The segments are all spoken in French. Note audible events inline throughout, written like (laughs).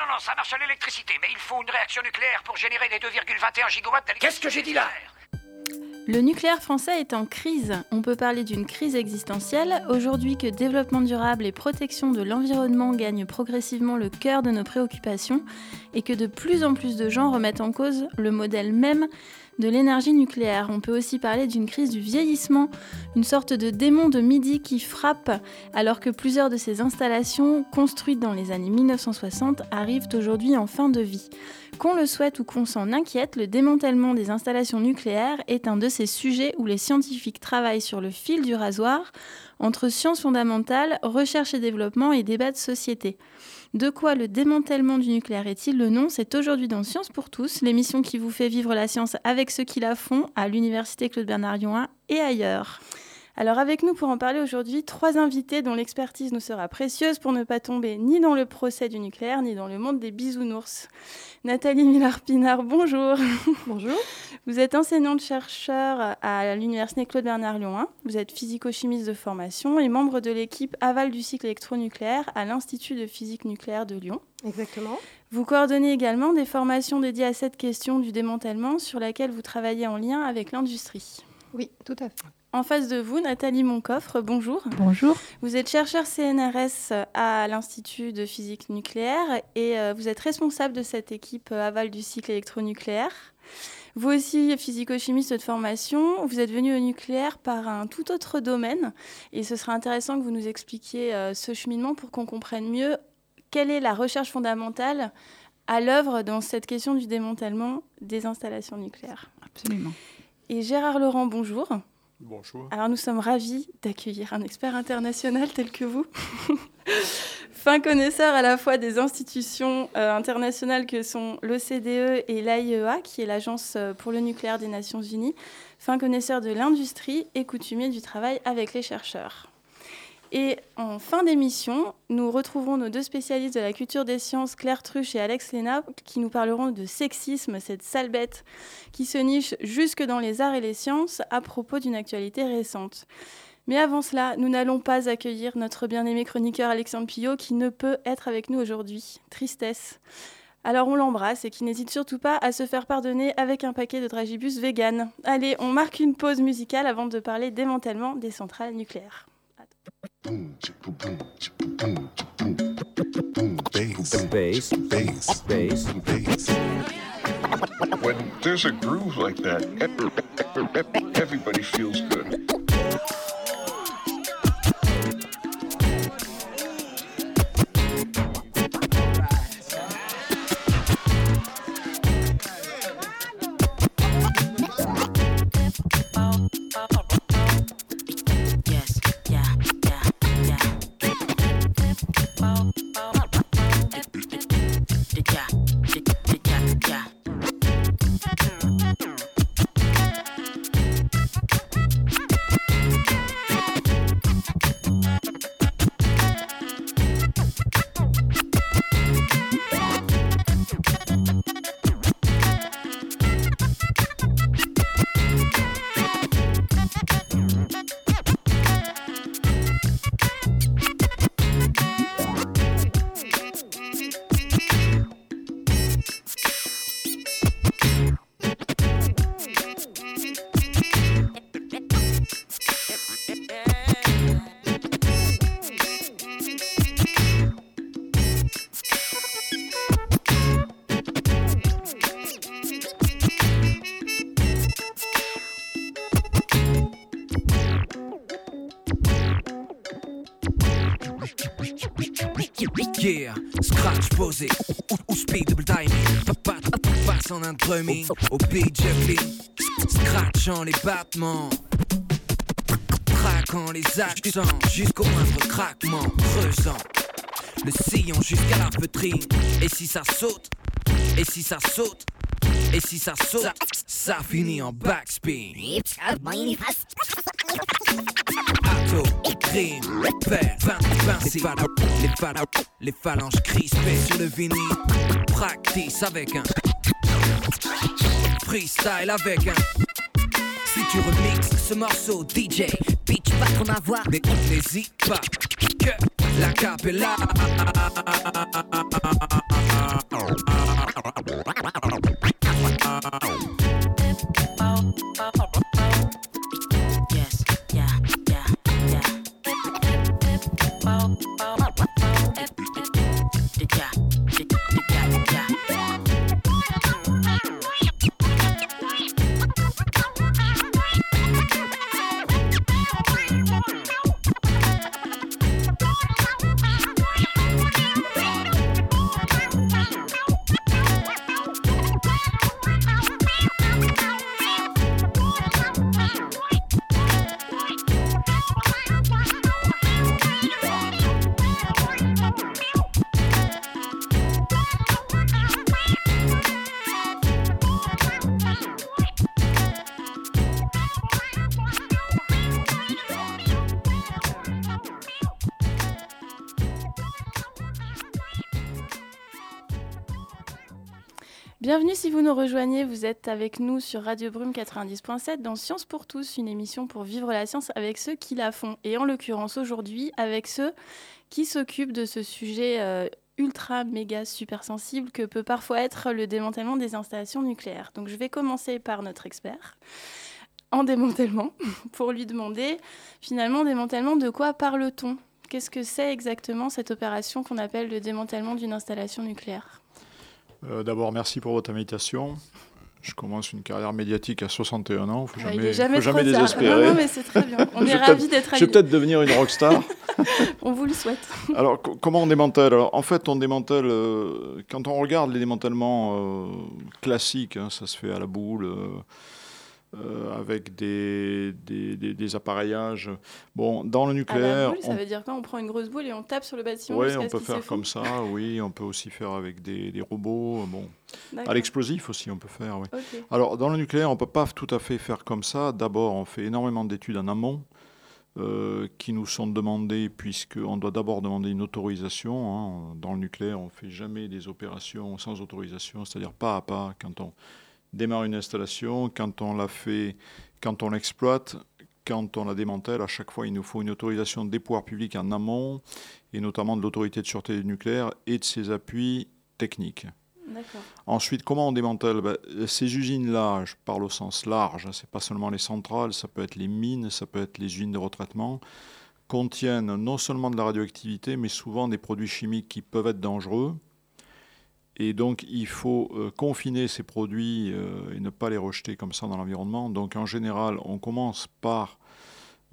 non, non, ça marche à l'électricité, mais il faut une réaction nucléaire pour générer les 2,21 gigawatts d'électricité. Qu'est-ce que j'ai dit là Le nucléaire français est en crise. On peut parler d'une crise existentielle. Aujourd'hui que développement durable et protection de l'environnement gagnent progressivement le cœur de nos préoccupations et que de plus en plus de gens remettent en cause le modèle même de l'énergie nucléaire. On peut aussi parler d'une crise du vieillissement, une sorte de démon de midi qui frappe alors que plusieurs de ces installations, construites dans les années 1960, arrivent aujourd'hui en fin de vie. Qu'on le souhaite ou qu'on s'en inquiète, le démantèlement des installations nucléaires est un de ces sujets où les scientifiques travaillent sur le fil du rasoir entre sciences fondamentales, recherche et développement et débat de société. De quoi le démantèlement du nucléaire est-il le nom? C'est aujourd'hui dans Science pour tous, l'émission qui vous fait vivre la science avec ceux qui la font à l'Université Claude Bernard Lyon et ailleurs. Alors avec nous pour en parler aujourd'hui, trois invités dont l'expertise nous sera précieuse pour ne pas tomber ni dans le procès du nucléaire, ni dans le monde des bisounours. Nathalie Millard-Pinard, bonjour. Bonjour. Vous êtes enseignante-chercheur à l'Université Claude Bernard Lyon 1. Vous êtes physico-chimiste de formation et membre de l'équipe aval du cycle électronucléaire à l'Institut de physique nucléaire de Lyon. Exactement. Vous coordonnez également des formations dédiées à cette question du démantèlement sur laquelle vous travaillez en lien avec l'industrie. Oui, tout à fait. En face de vous, Nathalie Moncoffre, bonjour. Bonjour. Vous êtes chercheur CNRS à l'Institut de physique nucléaire et euh, vous êtes responsable de cette équipe euh, aval du cycle électronucléaire. Vous aussi, physico-chimiste de formation, vous êtes venu au nucléaire par un tout autre domaine et ce sera intéressant que vous nous expliquiez euh, ce cheminement pour qu'on comprenne mieux quelle est la recherche fondamentale à l'œuvre dans cette question du démantèlement des installations nucléaires. Absolument. Et Gérard Laurent, bonjour. Bonjour. Alors nous sommes ravis d'accueillir un expert international tel que vous, (laughs) fin connaisseur à la fois des institutions euh, internationales que sont l'OCDE et l'AIEA, qui est l'Agence euh, pour le nucléaire des Nations Unies, fin connaisseur de l'industrie et coutumier du travail avec les chercheurs. Et en fin d'émission, nous retrouverons nos deux spécialistes de la culture des sciences, Claire Truche et Alex Léna, qui nous parleront de sexisme, cette sale bête qui se niche jusque dans les arts et les sciences à propos d'une actualité récente. Mais avant cela, nous n'allons pas accueillir notre bien-aimé chroniqueur Alexandre Pillot qui ne peut être avec nous aujourd'hui. Tristesse. Alors on l'embrasse et qui n'hésite surtout pas à se faire pardonner avec un paquet de dragibus vegan. Allez, on marque une pause musicale avant de parler démantèlement des centrales nucléaires. Bass, bass, bass, bass, bass. When there's a groove like that, everybody feels good. Scratch posé ou, speed double timing. Papa passe en un drumming au beat juggling. Scratchant les battements. Traquant les accents jusqu'au moindre craquement. Creusant le sillon jusqu'à la feutrine. Et si ça saute, et si ça saute, et si ça saute, ça, finit en backspin. Ato, crime, père, 20, 26 les, phalanges, les, phalanges, crispées sur le vinyle. Practice avec un Freestyle avec un Si tu remixes ce morceau DJ Pitch pas ton avoir Mais n'hésite pas que la capella Bienvenue si vous nous rejoignez, vous êtes avec nous sur Radio Brume 90.7 dans Science pour tous, une émission pour vivre la science avec ceux qui la font. Et en l'occurrence aujourd'hui avec ceux qui s'occupent de ce sujet euh, ultra méga super sensible que peut parfois être le démantèlement des installations nucléaires. Donc je vais commencer par notre expert en démantèlement (laughs) pour lui demander finalement démantèlement de quoi parle-t-on? Qu'est-ce que c'est exactement cette opération qu'on appelle le démantèlement d'une installation nucléaire? Euh, D'abord, merci pour votre invitation. Je commence une carrière médiatique à 61 ans. Il ne faut jamais, désespérer. Non, non, mais c'est très bien. On est ravis d'être Je vais peut-être devenir une rockstar. (laughs) On vous le souhaite. Alors, co- comment on démantèle? Alors, En fait, on démantèle. euh, quand on regarde les démantèlements euh, classiques, hein, ça se fait à la boule, euh, avec des, des, des- des appareillages. Bon, dans le nucléaire. boule, ça veut dire quoi? On prend une grosse boule et on tape sur le bâtiment Oui, on peut faire comme ça, oui, on peut aussi faire avec des, des robots, bon. À l'explosif aussi, on peut faire, oui. Alors, dans le nucléaire, on ne peut pas tout à fait faire comme ça. D'abord, on fait énormément d'études en amont euh, qui nous sont demandées, puisqu'on doit d'abord demander une autorisation. hein. Dans le nucléaire, on ne fait jamais des opérations sans autorisation, c'est-à-dire pas à pas, quand on démarre une installation, quand on la fait, quand on l'exploite, quand on la démantèle, à chaque fois, il nous faut une autorisation des pouvoirs publics en amont, et notamment de l'autorité de sûreté du nucléaire et de ses appuis techniques. Ensuite, comment on démantèle? Ben, Ces usines-là, je parle au sens large, hein, c'est pas seulement les centrales, ça peut être les mines, ça peut être les usines de retraitement, contiennent non seulement de la radioactivité, mais souvent des produits chimiques qui peuvent être dangereux. Et donc, il faut euh, confiner ces produits euh, et ne pas les rejeter comme ça dans l'environnement. Donc, en général, on commence par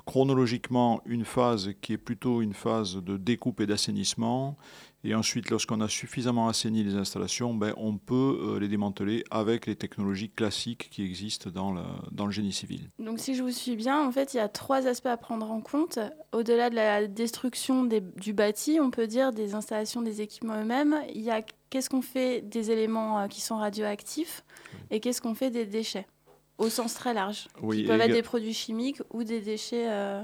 chronologiquement une phase qui est plutôt une phase de découpe et d'assainissement. Et ensuite, lorsqu'on a suffisamment assaini les installations, ben, on peut euh, les démanteler avec les technologies classiques qui existent dans le, dans le génie civil. Donc si je vous suis bien, en fait, il y a trois aspects à prendre en compte. Au-delà de la destruction des- du bâti, on peut dire des installations, des équipements eux-mêmes, il y a qu'est-ce qu'on fait des éléments euh, qui sont radioactifs et qu'est-ce qu'on fait des déchets, au sens très large. Oui, qui peuvent être des produits chimiques ou des déchets euh,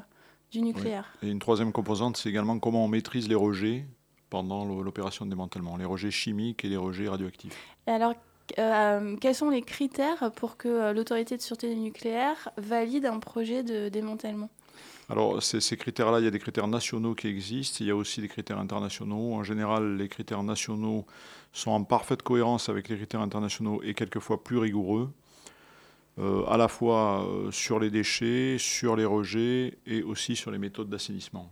du nucléaire. Et une troisième composante, c'est également comment on maîtrise les rejets pendant l'opération de démantèlement, les rejets chimiques et les rejets radioactifs. Et alors, euh, quels sont les critères pour que euh, l'autorité de sûreté nucléaire valide un projet de démantèlement? Alors, ces, ces critères-là, il y a des critères nationaux qui existent, il y a aussi des critères internationaux. En général, les critères nationaux sont en parfaite cohérence avec les critères internationaux et quelquefois plus rigoureux, euh, à la fois euh, sur les déchets, sur les rejets et aussi sur les méthodes d'assainissement.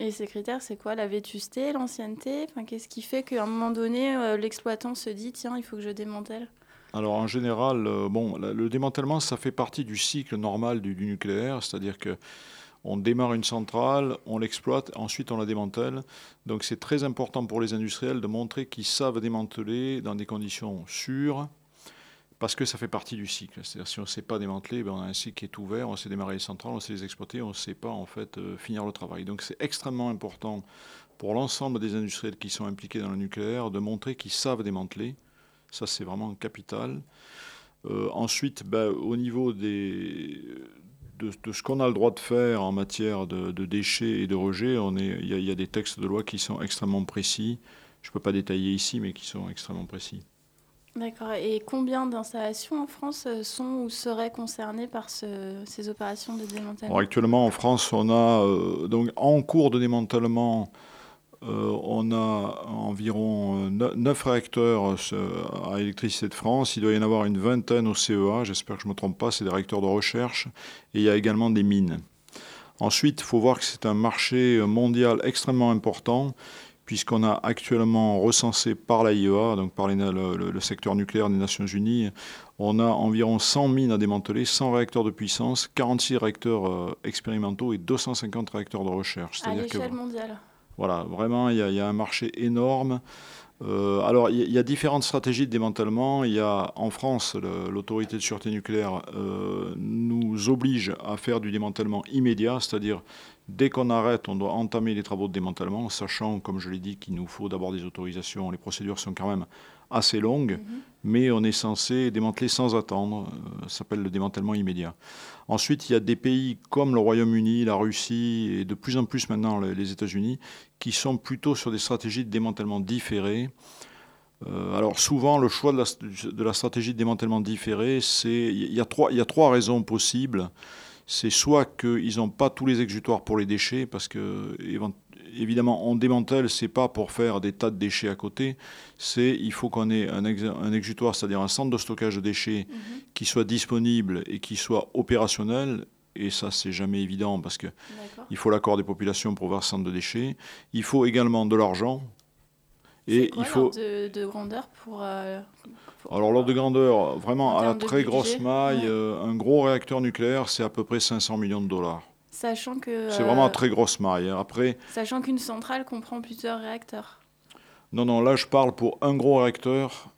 Et ces critères, c'est quoi? La vétusté, l'ancienneté? Enfin, Qu'est-ce qui fait qu'à un moment donné, euh, l'exploitant se dit tiens, il faut que je démantèle? Alors en général, euh, bon, le démantèlement, ça fait partie du cycle normal du, du nucléaire, c'est-à-dire que on démarre une centrale, on l'exploite, ensuite on la démantèle. Donc c'est très important pour les industriels de montrer qu'ils savent démanteler dans des conditions sûres, parce que ça fait partie du cycle. C'est-à-dire si on ne sait pas démanteler, ben, on a un cycle qui est ouvert, on sait démarrer les centrales, on sait les exploiter, on ne sait pas en fait euh, finir le travail. Donc c'est extrêmement important pour l'ensemble des industriels qui sont impliqués dans le nucléaire de montrer qu'ils savent démanteler. Ça, c'est vraiment capital. Euh, ensuite, ben, au niveau de, ce qu'on a le droit de faire en matière de, déchets et de rejets, il y a des textes de loi qui sont extrêmement précis. Je ne peux pas détailler ici, mais qui sont extrêmement précis. D'accord. Et combien d'installations en France euh, sont ou seraient concernées par ce- ces opérations de démantèlement? Actuellement, en France, on a euh, donc en cours de démantèlement, euh, on a environ 9 réacteurs à électricité de France. Il doit y en avoir une vingtaine au CEA. J'espère que je ne me trompe pas. C'est des réacteurs de recherche. Et il y a également des mines. Ensuite, il faut voir que c'est un marché mondial extrêmement important puisqu'on a actuellement recensé par l'AIEA, donc par les- le, secteur nucléaire des Nations Unies, on a environ 100 mines à démanteler, 100 réacteurs de puissance, 46 réacteurs euh, expérimentaux et 250 réacteurs de recherche. À l'échelle mondiale. voilà, vraiment, il y, a- il y a un marché énorme. Euh, alors, il y, a- il y a différentes stratégies de démantèlement. Il y a en France, l'autorité de sûreté nucléaire euh, nous oblige à faire du démantèlement immédiat, c'est-à-dire dès qu'on arrête, on doit entamer les travaux de démantèlement, sachant, comme je l'ai dit, qu'il nous faut d'abord des autorisations. Les procédures sont quand même assez longues, mais on est censé démanteler sans attendre. Euh, ça s'appelle le démantèlement immédiat. Ensuite, il y a des pays comme le Royaume-Uni, la Russie et de plus en plus maintenant les les États-Unis qui sont plutôt sur des stratégies de démantèlement différées. Euh, alors souvent, le choix de la, de la stratégie de démantèlement différé, c'est il y, a trois- il y a trois raisons possibles. C'est soit qu'ils n'ont pas tous les exutoires pour les déchets, parce que évidemment, on démantèle, c'est pas pour faire des tas de déchets à côté, c'est il faut qu'on ait un, ex- un exutoire, c'est-à-dire un centre de stockage de déchets qui soit disponible et qui soit opérationnel. Et ça, c'est jamais évident parce que il faut l'accord des populations pour voir ce centre de déchets. Il faut également de l'argent. Et quoi il faut. de, de grandeur pour. euh, pour- Alors, l'ordre de grandeur, vraiment En à la très grosse maille, euh, un gros réacteur nucléaire, c'est à peu près 500 millions de dollars. Sachant que. C'est euh, vraiment à très grosse maille. hein. Après, Sachant qu'une centrale comprend plusieurs réacteurs. non, non, là, je parle pour un gros réacteur,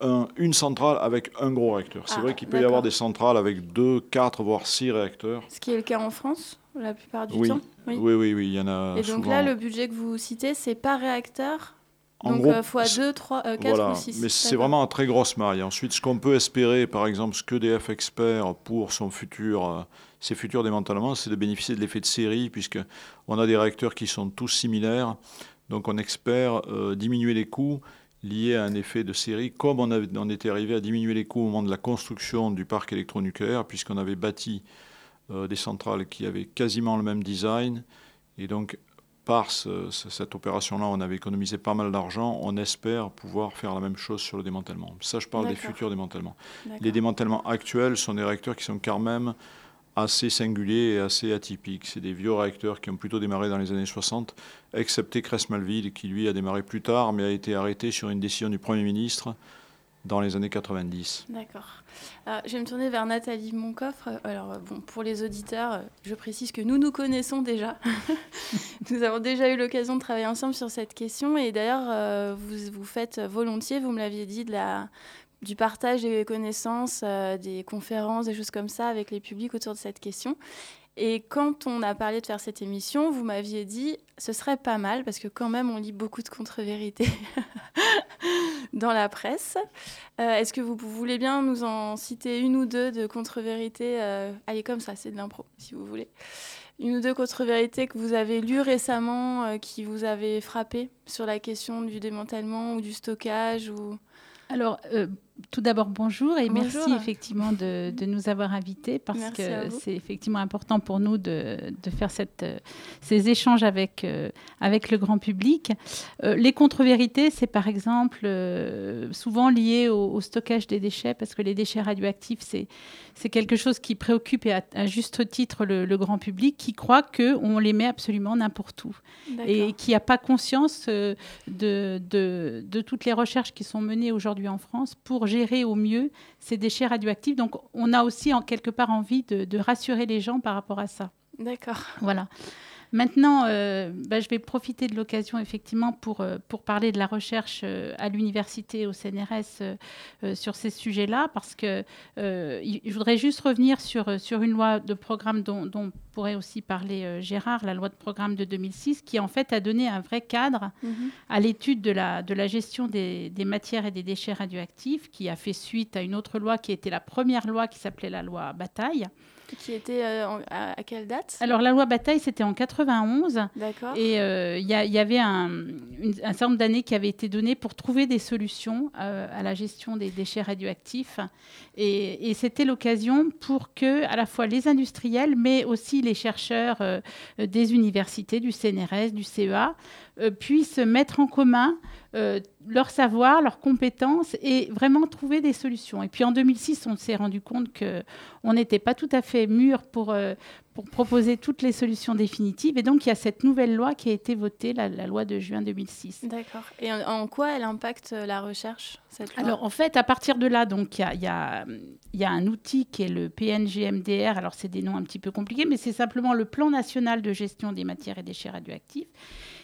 un- une centrale avec un gros réacteur. C'est Ah, vrai qu'il peut y avoir des centrales avec deux, quatre, voire six réacteurs. Ce qui est le cas en France, la plupart du Oui. temps. Oui, oui, oui, il y en a Et donc souvent. là, le budget que vous citez, c'est par réacteur En Donc gros, euh, fois 2, 3, 4 Voilà, ou 6. mais c'est vraiment à très grosse maille. Ensuite, ce qu'on peut espérer, par exemple, ce qu'EDF espère pour son futur, euh, ses futurs démantèlements, c'est de bénéficier de l'effet de série, puisque on a des réacteurs qui sont tous similaires. Donc, on espère euh, diminuer les coûts liés à un effet de série, comme on, avait- on était arrivé à diminuer les coûts au moment de la construction du parc électronucléaire, puisqu'on avait bâti euh, des centrales qui avaient quasiment le même design. Et donc, par ce- ce- cette opération-là, on avait économisé pas mal d'argent. On espère pouvoir faire la même chose sur le démantèlement. Ça, je parle des futurs démantèlements. Les démantèlements actuels sont des réacteurs qui sont quand même assez singuliers et assez atypiques. C'est des vieux réacteurs qui ont plutôt démarré dans les années 60, excepté Cresmalville, qui lui a démarré plus tard, mais a été arrêté sur une décision du Premier ministre dans les années 90. D'accord. Alors, je vais me tourner vers Nathalie Moncoffre. Alors, euh, bon, pour les auditeurs, euh, je précise que nous nous connaissons déjà. (laughs) nous avons déjà eu l'occasion de travailler ensemble sur cette question. Et d'ailleurs, euh, vous, vous faites volontiers, vous me l'aviez dit, de la, du partage des connaissances, euh, des conférences, des choses comme ça avec les publics autour de cette question. Et quand on a parlé de faire cette émission, vous m'aviez dit ce serait pas mal parce que quand même on lit beaucoup de contre-vérités (laughs) dans la presse. Euh, Est-ce que vous voulez bien nous en citer une ou deux de contre-vérités euh, Allez, comme ça, c'est de l'impro, si vous voulez. Une ou deux contre-vérités que vous avez lues récemment, euh, qui vous avez frappé sur la question du démantèlement ou du stockage ou... Alors, tout d'abord, bonjour et Bonjour. merci effectivement de, de nous avoir invités parce Merci que c'est effectivement important pour nous de, de faire cette, ces échanges avec, euh, avec le grand public. Euh, les contre-vérités, c'est par exemple euh, souvent lié au, au stockage des déchets parce que les déchets radioactifs, c'est c'est quelque chose qui préoccupe et à, à juste titre le, le grand public qui croit qu'on les met absolument n'importe où et qui n'a pas conscience euh, de, de, de toutes les recherches qui sont menées aujourd'hui en France pour gérer au mieux ces déchets radioactifs. Donc on a aussi en quelque part envie de, de rassurer les gens par rapport à ça. D'accord. Voilà. Maintenant, euh, bah, je vais profiter de l'occasion effectivement pour, euh, pour parler de la recherche euh, à l'université, au CNRS, euh, sur ces sujets-là, parce que euh, je voudrais juste revenir sur, sur une loi de programme dont, dont pourrait aussi parler Gérard, la loi de programme de 2006, qui en fait a donné un vrai cadre Mhm. à l'étude de la, de la gestion des, des matières et des déchets radioactifs, qui a fait suite à une autre loi qui était la première loi qui s'appelait la loi Bataille. Qui était euh, en- à, à quelle date? Alors la loi Bataille, c'était en 91. D'accord. Et euh, il y, avait un, une- un certain nombre d'années qui avaient été données pour trouver des solutions euh, à la gestion des déchets radioactifs. Et, et c'était l'occasion pour que, à la fois les industriels, mais aussi les chercheurs des universités, du CNRS, du CEA, puissent mettre en commun euh, leur savoir, leurs compétences et vraiment trouver des solutions. Et puis en 2006, on s'est rendu compte que on n'était pas tout à fait mûr pour, euh, pour proposer toutes les solutions définitives. Et donc, il y a cette nouvelle loi qui a été votée, la, la loi de juin 2006. D'accord. Et en, en quoi elle impacte euh, la recherche, cette loi? Alors, en fait, à partir de là, donc, il y a, y a- y a un outil qui est le PNGMDR. Alors, c'est des noms un petit peu compliqués, mais c'est simplement le plan national de gestion des matières et déchets radioactifs.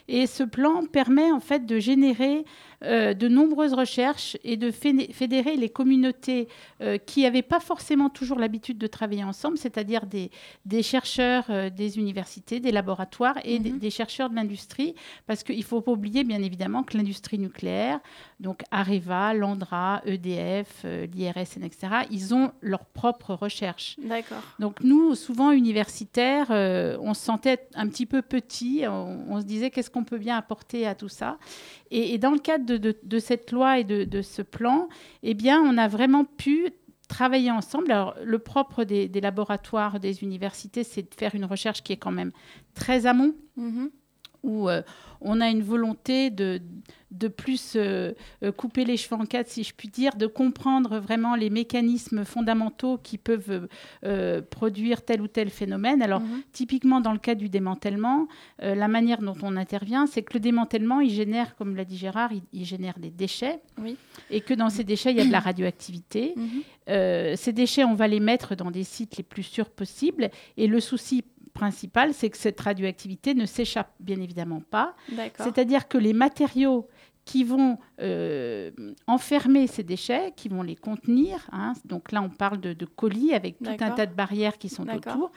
Et ce plan permet en fait de générer euh, de nombreuses recherches et de fédé- fédérer les communautés euh, qui n'avaient pas forcément toujours l'habitude de travailler ensemble, c'est-à-dire des, des chercheurs euh, des universités, des laboratoires et des, Mhm. des chercheurs de l'industrie, parce qu'il ne faut pas oublier bien évidemment que l'industrie nucléaire, donc Areva, Landra, EDF, l'IRSN, etc., ils ont leurs propres recherches. D'accord. Donc nous, souvent universitaires, on se sentait un petit peu petit, on, on se disait qu'est-ce qu'on peut bien apporter à tout ça et, et dans le cadre de, de- de cette loi et de, de ce plan, eh bien, on a vraiment pu travailler ensemble. Alors, le propre des, des laboratoires, des universités, c'est de faire une recherche qui est quand même très amont, Mhm. où euh, on a une volonté de, de plus euh, euh, couper les cheveux en quatre, si je puis dire, de comprendre vraiment les mécanismes fondamentaux qui peuvent euh, produire tel ou tel phénomène. Alors, Mhm. typiquement dans le cas du démantèlement, euh, la manière dont on intervient, c'est que le démantèlement, il génère, comme l'a dit Gérard, il, il génère des déchets. Oui. Et que dans ces déchets, il y a de la radioactivité. Mhm. Ces déchets, on va les mettre dans des sites les plus sûrs possibles. Et le souci principal, c'est que cette radioactivité ne s'échappe bien évidemment pas. C'est-à-dire que les matériaux qui vont euh, enfermer ces déchets, qui vont les contenir, hein, donc là on parle de, de colis avec tout un tas de barrières qui sont autour.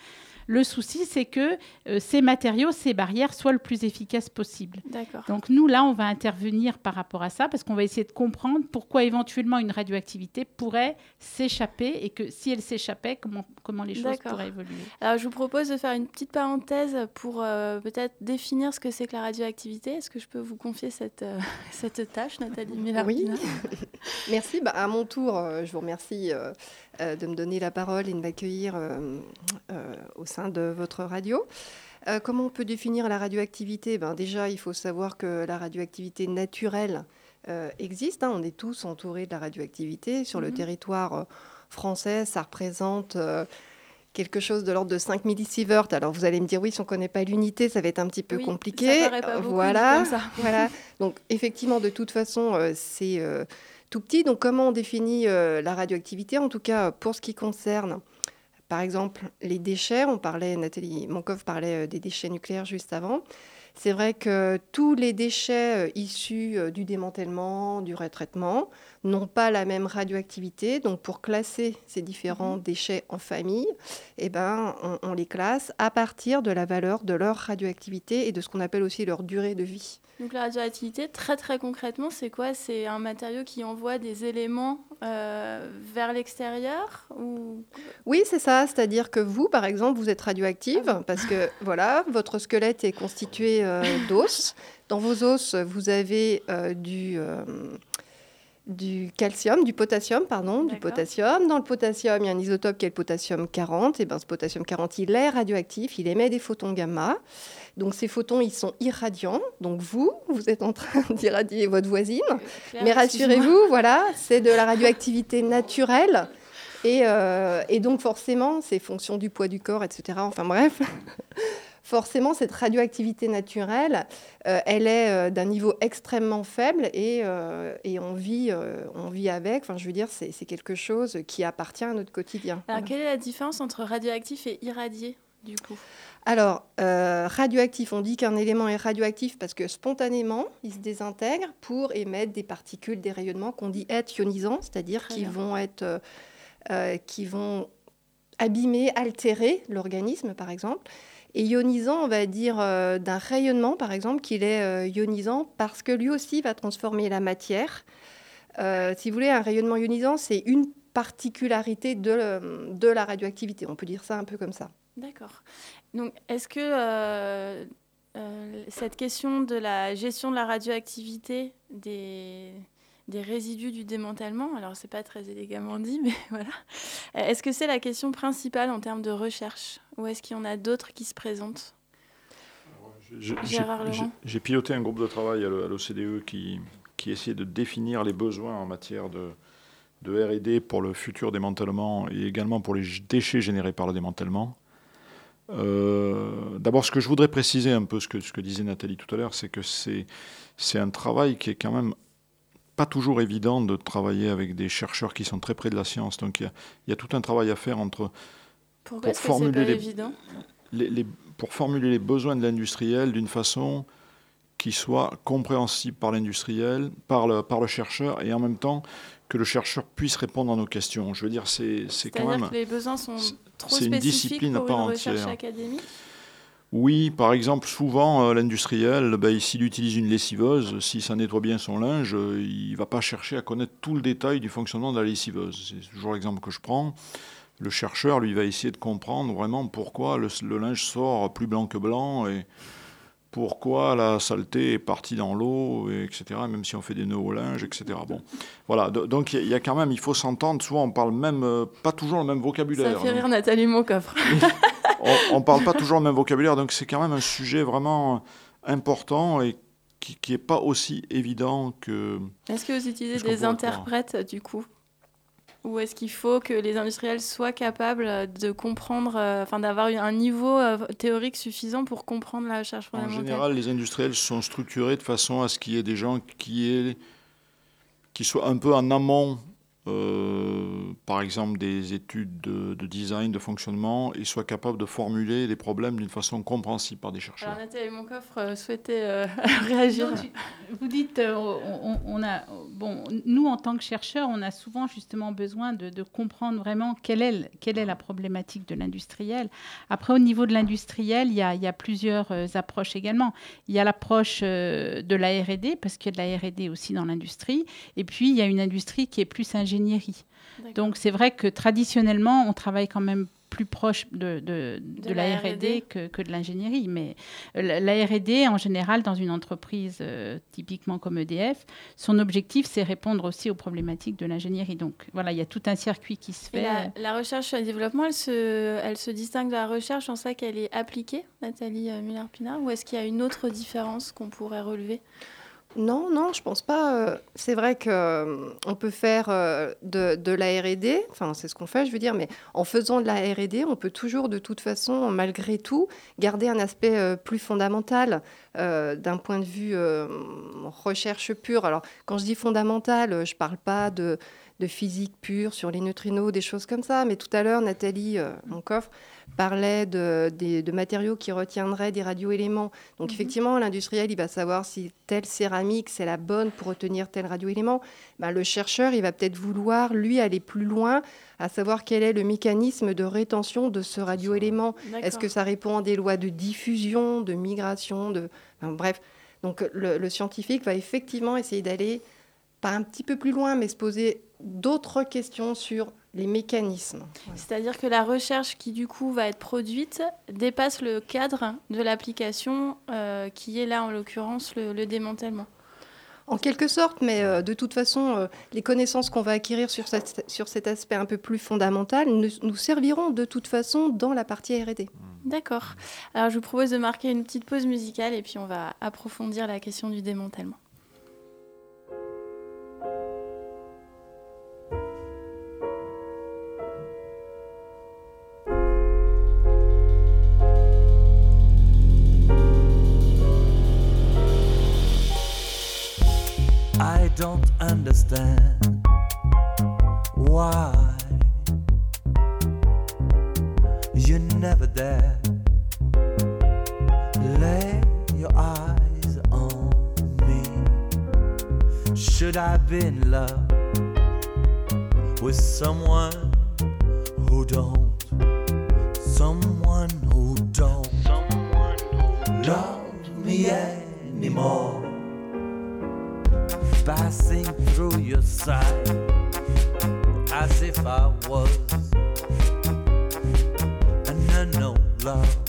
Le souci, c'est que euh, ces matériaux, ces barrières soient le plus efficaces possible. D'accord. Donc nous, là, on va intervenir par rapport à ça parce qu'on va essayer de comprendre pourquoi éventuellement une radioactivité pourrait s'échapper et que si elle s'échappait, comment, comment les choses pourraient évoluer. Alors, je vous propose de faire une petite parenthèse pour euh, peut-être définir ce que c'est que la radioactivité. Est-ce que je peux vous confier cette, euh, (laughs) cette tâche, Nathalie Millardina (laughs) Merci. Bah, à mon tour, euh, je vous remercie euh, euh, de me donner la parole et de m'accueillir euh, euh, au sein de votre radio. Euh, comment on peut définir la radioactivité? Ben, Déjà, il faut savoir que la radioactivité naturelle euh, existe. hein. On est tous entourés de la radioactivité. Sur le Mhm. territoire euh, français, ça représente quelque chose de l'ordre de 5 millisieverts. Alors vous allez me dire, oui, si on ne connaît pas l'unité, ça va être un petit peu Oui, compliqué. Ça pas beaucoup voilà. comme ça. (laughs) Voilà. Donc, effectivement, de toute façon, euh, c'est euh, tout petit. Donc, comment on définit euh, la radioactivité? En tout cas, pour ce qui concerne, par exemple, les déchets, on parlait, Nathalie Monkov parlait euh, des déchets nucléaires juste avant. C'est vrai que tous les déchets euh, issus euh, du démantèlement, du retraitement, n'ont pas la même radioactivité. Donc, pour classer ces différents déchets en famille, eh ben, on, on les classe à partir de la valeur de leur radioactivité et de ce qu'on appelle aussi leur durée de vie. Donc, la radioactivité, très très concrètement, c'est quoi? C'est un matériau qui envoie des éléments euh, vers l'extérieur ou... Oui, c'est ça. C'est-à-dire que vous, par exemple, vous êtes radioactive parce que (laughs) voilà, votre squelette est constitué euh, d'os. Dans vos os, vous avez euh, du, du calcium, du potassium, pardon, du potassium. Dans le potassium, il y a un isotope qui est le potassium 40. Et ben, ce potassium 40, il est radioactif, il émet des photons gamma. Donc ces photons, ils sont irradiants. Donc vous, vous êtes en train (laughs) d'irradier votre voisine. Claire, Mais rassurez-vous, voilà, c'est de la radioactivité naturelle. Et, euh, et donc forcément, c'est fonction du poids du corps, etc. Enfin bref, forcément, cette radioactivité naturelle, euh, elle est euh, d'un niveau extrêmement faible et, euh, et on, vit, on vit avec. Enfin, je veux dire, c'est quelque chose qui appartient à notre quotidien. Alors, quelle est la différence entre radioactif et irradié, du coup? Alors, euh, radioactif, on dit qu'un élément est radioactif parce que spontanément, il se désintègre pour émettre des particules, des rayonnements qu'on dit être ionisants, c'est-à-dire qui vont être, euh, qui vont abîmer, altérer l'organisme, par exemple. Et ionisant, on va dire euh, d'un rayonnement, par exemple, qu'il est euh, ionisant parce que lui aussi va transformer la matière. Euh, si vous voulez, un rayonnement ionisant, c'est une particularité de, de la radioactivité. On peut dire ça un peu comme ça. D'accord. Donc, est-ce que cette question de la gestion de la radioactivité des, des résidus du démantèlement, alors c'est pas très élégamment dit, (laughs) mais voilà, est-ce que c'est la question principale en termes de recherche? Ou est-ce qu'il y en a d'autres qui se présentent? J'ai- piloté un groupe de travail à l'O- à l'OCDE qui, qui essayait de définir les besoins en matière de, de RD pour le futur démantèlement et également pour les déchets générés par le démantèlement. Euh, D'abord, ce que je voudrais préciser un peu, ce que, ce que disait Nathalie tout à l'heure, c'est que c'est un travail qui est quand même pas toujours évident de travailler avec des chercheurs qui sont très près de la science. Donc il y a, il y a tout un travail à faire entre Pourquoi Pour pas formuler les- évident les- les- pour formuler les besoins de l'industriel d'une façon qui soit compréhensible par l'industriel, par le, par le chercheur, et en même temps que le chercheur puisse répondre à nos questions. Je veux dire, c'est quand même... que les besoins sont trop une discipline à pour part une recherche entière. académique? Oui, par exemple, souvent, euh, l'industriel, ben, s'il utilise une lessiveuse, si ça nettoie bien son linge, euh, il ne va pas chercher à connaître tout le détail du fonctionnement de la lessiveuse. C'est toujours l'exemple que je prends. Le chercheur, lui, va essayer de comprendre vraiment pourquoi le, le linge sort plus blanc que blanc et pourquoi la saleté est partie dans l'eau, et etc., même si on fait des nœuds au linge, etc. Bon, voilà, do- donc il y, a- quand même, il faut s'entendre, souvent on parle même, euh, pas toujours le même Ça vocabulaire. fait donc rire Nathalie Moncoffre. (laughs) on, on parle pas toujours le même vocabulaire, donc c'est quand même un sujet vraiment important et qui n'est pas aussi évident que... Est-ce que vous utilisez des interprètes du coup? Ou est-ce qu'il faut que les industriels soient capables de comprendre, euh, enfin d'avoir un niveau euh, théorique suffisant pour comprendre la recherche En fondamentale? général, les industriels sont structurés de façon à ce qu'il y ait des gens qui, aient- qui soient un peu en amont, euh, par exemple des études de, de design, de fonctionnement, et soient capables de formuler les problèmes d'une façon compréhensible par des chercheurs. Alors Nathalie Moncoffre euh, souhaitait euh, (laughs) réagir. Tu- vous dites, euh, on, a, bon, nous en tant que chercheurs, on a souvent justement besoin de, de comprendre vraiment quelle est, le- quelle est la problématique de l'industriel. Après, au niveau de l'industriel, il y a, il y a plusieurs approches également. Il y a l'approche de la R&D, parce qu'il y a de la R&D aussi dans l'industrie, et puis il y a une industrie qui est plus ingénierie. Donc c'est vrai que traditionnellement, on travaille quand même plus proche de, de, de De la, la R&D que, que de l'ingénierie. Mais la, la R&D, en général, dans une entreprise euh, typiquement comme EDF, son objectif, c'est répondre aussi aux problématiques de l'ingénierie. Donc voilà, il y a tout un circuit qui se fait. la, la recherche et le développement, elle se, elle se distingue de la recherche en ça qu'elle est appliquée, Nathalie euh, Muller-Pinard, ou est-ce qu'il y a une autre différence qu'on pourrait relever? Non, non, je pense pas. euh, C'est vrai que euh, on peut faire euh, de, la R&D, enfin c'est ce qu'on fait, je veux dire, mais en faisant de la R&D, on peut toujours de toute façon, malgré tout, garder un aspect plus fondamental d'un point de vue recherche pure. Alors quand je dis fondamental, je parle pas de, de physique pure sur les neutrinos, des choses comme ça, mais tout à l'heure, Nathalie, euh, mon coffre, parlait de, matériaux qui retiendraient des radioéléments. Donc effectivement, l'industriel, il va savoir si telle céramique, c'est la bonne pour retenir tel radioélément. Ben, le chercheur, il va peut-être vouloir, lui, aller plus loin, à savoir quel est le mécanisme de rétention de ce radioélément. Est-ce que ça répond à des lois de diffusion, de migration, de... enfin, bref. Donc le, le scientifique va effectivement essayer d'aller pas un petit peu plus loin, mais se poser d'autres questions sur les mécanismes. Voilà. C'est-à-dire que la recherche qui du coup va être produite dépasse le cadre de l'application euh, qui est là en l'occurrence le, le démantèlement. En quelque sorte, mais euh, de toute façon, euh, les connaissances qu'on va acquérir sur, cette- sur cet aspect un peu plus fondamental nous, nous serviront de toute façon dans la partie R&D. D'accord. Alors je vous propose de marquer une petite pause musicale et puis on va approfondir la question du démantèlement. Don't understand why you're never there. lay your eyes on me. Should I be in love with someone who don't? Someone who don't someone who love me anymore passing through your side as if I was an unknown love.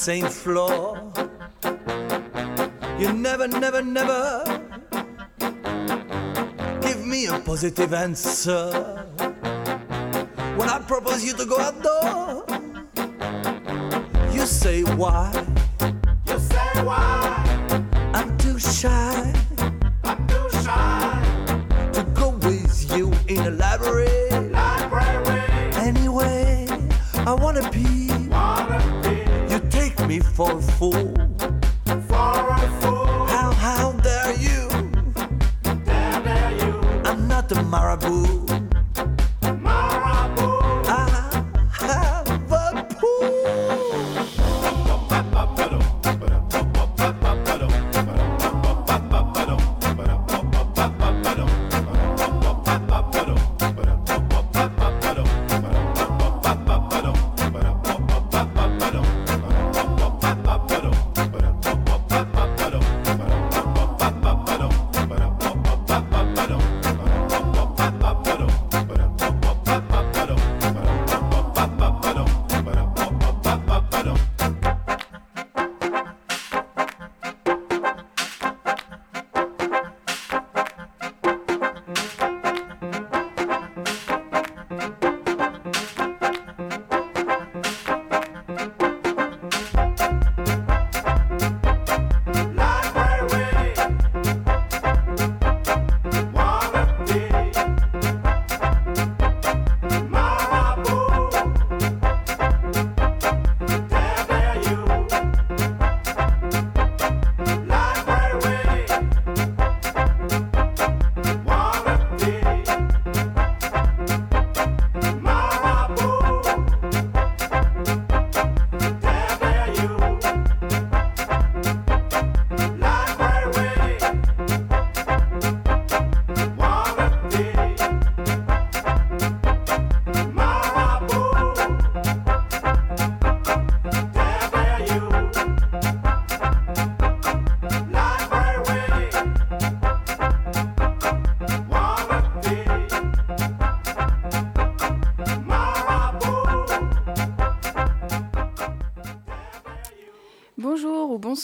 Same floor. You never, never, never give me a positive answer. When I propose you to go outdoor,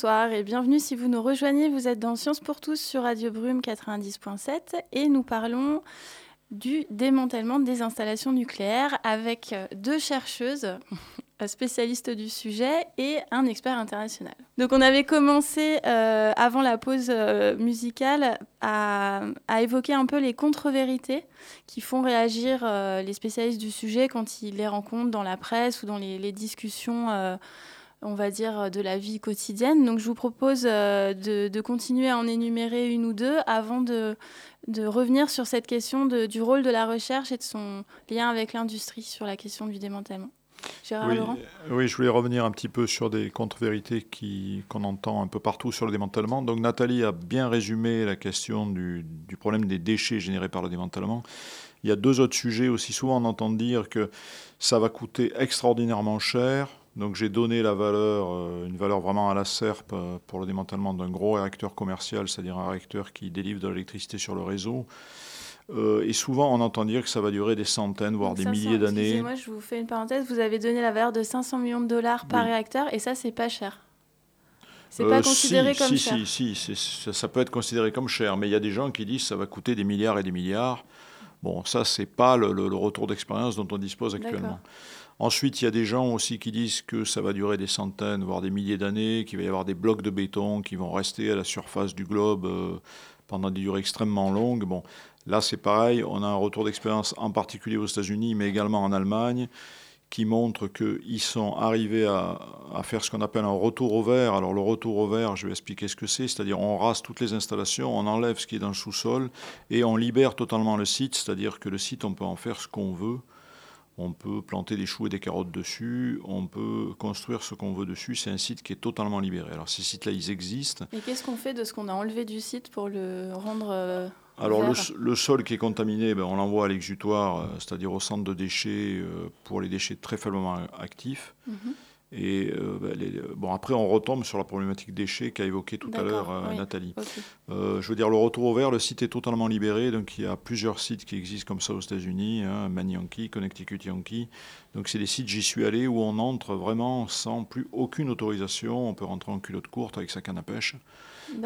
bonsoir et bienvenue si vous nous rejoignez. Vous êtes dans Sciences pour tous sur Radio Brume 90.7 et nous parlons du démantèlement des installations nucléaires avec deux chercheuses (laughs) spécialistes du sujet et un expert international. Donc on avait commencé euh, avant la pause euh, musicale à, évoquer un peu les contre-vérités qui font réagir euh, les spécialistes du sujet quand ils les rencontrent dans la presse ou dans les, discussions on va dire, de la vie quotidienne. Donc je vous propose euh, de, de continuer à en énumérer une ou deux avant de, de revenir sur cette question de- du rôle de la recherche et de son lien avec l'industrie sur la question du démantèlement. Gérard Oui, Laurent euh, oui, je voulais revenir un petit peu sur des contre-vérités qu'on entend un peu partout sur le démantèlement. Donc Nathalie a bien résumé la question du, du problème des déchets générés par le démantèlement. Il y a deux autres sujets. Aussi souvent, on entend dire que ça va coûter extraordinairement cher. Donc j'ai donné la valeur, euh, une valeur vraiment à la serpe euh, pour le démantèlement d'un gros réacteur commercial, c'est-à-dire un réacteur qui délivre de l'électricité sur le réseau. Euh, et souvent, on entend dire que ça va durer des centaines, voire Donc des 500 milliers d'années. Excusez-moi, je vous fais une parenthèse. Vous avez donné la valeur de 500 millions de dollars par Oui. réacteur et ça, c'est pas cher. C'est Euh, pas si, considéré comme si, cher. Si, si, ça, ça peut être considéré comme cher, mais il y a des gens qui disent que ça va coûter des milliards et des milliards. Bon, ça, c'est pas le, le- le retour d'expérience dont on dispose actuellement. Ensuite, il y a des gens aussi qui disent que ça va durer des centaines, voire des milliers d'années, qu'il va y avoir des blocs de béton qui vont rester à la surface du globe euh, pendant des durées extrêmement longues. Bon, là, c'est pareil, on a un retour d'expérience en particulier aux États-Unis, mais également en Allemagne, qui montre qu'ils sont arrivés à, à faire ce qu'on appelle un retour au vert. Alors le retour au vert, je vais expliquer ce que c'est, c'est-à-dire on rase toutes les installations, on enlève ce qui est dans le sous-sol et on libère totalement le site, c'est-à-dire que le site, on peut en faire ce qu'on veut. On peut planter des choux et des carottes dessus, on peut construire ce qu'on veut dessus. C'est un site qui est totalement libéré. Alors ces sites-là, ils existent. Et qu'est-ce qu'on fait de ce qu'on a enlevé du site pour le rendre euh, Alors le, sol qui est contaminé, ben, on l'envoie à l'exutoire, euh, c'est-à-dire au centre de déchets euh, pour les déchets très faiblement actifs. Mhm. Et euh, ben, les- bon, après, on retombe sur la problématique déchets qu'a évoquée tout à l'heure euh, oui. Nathalie. Euh, je veux dire, le retour au vert, le site est totalement libéré. Donc, il y a plusieurs sites qui existent comme ça aux États-Unis, hein, Manianki, Connecticut Yankee. Donc, c'est des sites, j'y suis allé, où on entre vraiment sans plus aucune autorisation. On peut rentrer en culotte courte avec sa canne à pêche.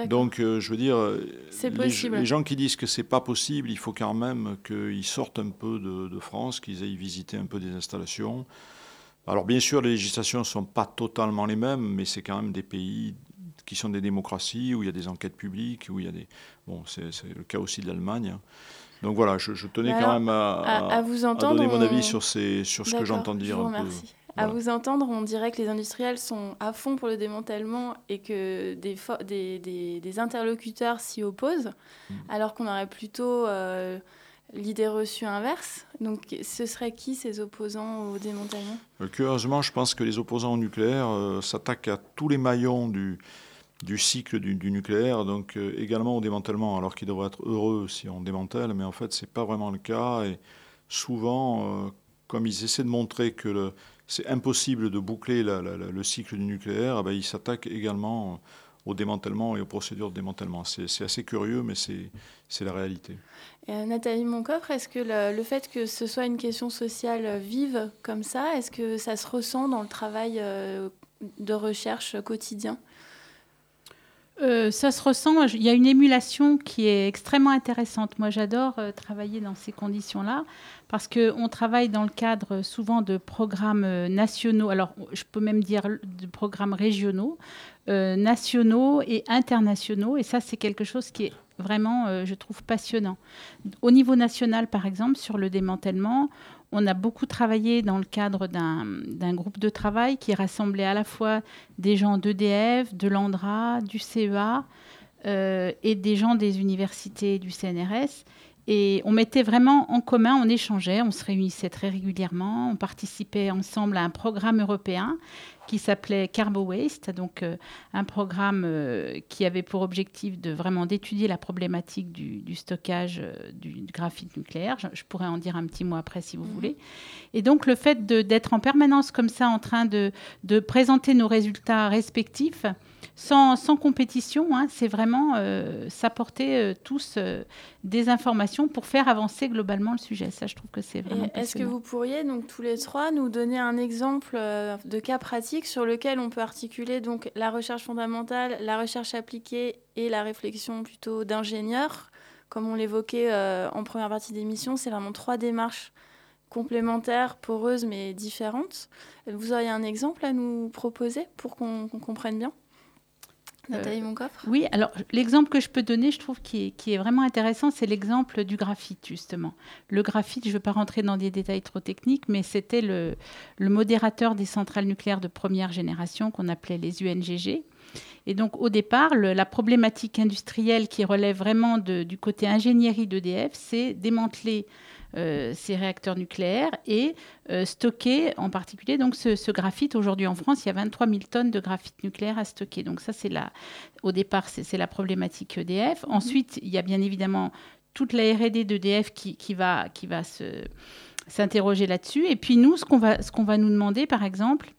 Donc, euh, je veux dire, euh, les, gens qui disent que c'est pas possible, il faut quand même qu'ils sortent un peu de, de France, qu'ils aillent visiter un peu des installations. Alors, bien sûr, les législations ne sont pas totalement les mêmes, mais c'est quand même des pays qui sont des démocraties, où il y a des enquêtes publiques, où il y a des... Bon, c'est c'est le cas aussi de l'Allemagne. Donc voilà, je, je tenais quand même à, à, à vous à entendre, donner mon on- avis sur, ces, sur ce que j'entends dire Je vous remercie. À vous entendre, on dirait que les industriels sont à fond pour le démantèlement et que des, fo- des, des- des interlocuteurs s'y opposent, Mm. alors qu'on aurait plutôt euh, l'idée reçue inverse. Donc, ce serait qui ces opposants au démantèlement? Euh, Curieusement, je pense que les opposants au nucléaire euh, s'attaquent à tous les maillons du, cycle du, nucléaire, donc euh, également au démantèlement, alors qu'ils devraient être heureux si on démantèle, mais en fait, ce n'est pas vraiment le cas. Et souvent, comme ils essaient de montrer que c'est impossible de boucler le cycle du nucléaire, eh ben, ils s'attaquent également au démantèlement et aux procédures de démantèlement. C'est assez curieux, mais c'est la réalité. Et, euh, Nathalie Moncoffre, est-ce que le, le fait que ce soit une question sociale euh, vive comme ça, est-ce que ça se ressent dans le travail euh, de recherche quotidien? Euh, ça se ressent. Il y a une émulation qui est extrêmement intéressante. Moi, j'adore euh, travailler dans ces conditions-là parce qu'on travaille dans le cadre souvent de programmes nationaux. Alors, je peux même dire de programmes régionaux, euh, nationaux et internationaux. Et ça, c'est quelque chose qui est vraiment, euh, je trouve, passionnant. Au niveau national, par exemple, sur le démantèlement, on a beaucoup travaillé dans le cadre d'un groupe de travail qui rassemblait à la fois des gens d'EDF, de l'ANDRA, du CEA euh, et des gens des universités du CNRS. Et on mettait vraiment en commun, on échangeait, on se réunissait très régulièrement, on participait ensemble à un programme européen qui s'appelait Carbo Waste, donc euh, un programme euh, qui avait pour objectif de vraiment d'étudier la problématique du, du stockage euh, du, graphite nucléaire. Je, je pourrais en dire un petit mot après si vous voulez. Et donc le fait d'être en permanence comme ça en train de, de présenter nos résultats respectifs, sans, sans compétition, hein, c'est vraiment euh, s'apporter euh, tous euh, des informations pour faire avancer globalement le sujet. Ça, je trouve que c'est vraiment Est-ce que vous pourriez, donc tous les trois, nous donner un exemple de cas pratique sur lequel on peut articuler donc la recherche fondamentale, la recherche appliquée et la réflexion plutôt d'ingénieur? Comme on l'évoquait euh, en première partie d'émission, c'est vraiment trois démarches complémentaires, poreuses mais différentes. Vous auriez un exemple à nous proposer pour qu'on qu'on comprenne bien? Nathalie Moncoffre? Oui, alors l'exemple que je peux donner, je trouve qui est, qui est vraiment intéressant, c'est l'exemple du graphite, justement. Le graphite, je ne veux pas rentrer dans des détails trop techniques, mais c'était le, le modérateur des centrales nucléaires de première génération qu'on appelait les UNGG. Et donc, au départ, le- la problématique industrielle qui relève vraiment de- du côté ingénierie d'EDF, c'est démanteler euh, ces réacteurs nucléaires et euh, stocker en particulier donc ce, ce graphite. Aujourd'hui en France, il y a 23 000 tonnes de graphite nucléaire à stocker. Donc ça, c'est la, au départ, c'est c'est la problématique EDF. Ensuite, il y a bien évidemment toute la R&D d'EDF qui, qui va, qui va se s'interroger là-dessus. Et puis nous, ce qu'on va, ce qu'on va nous demander, par exemple,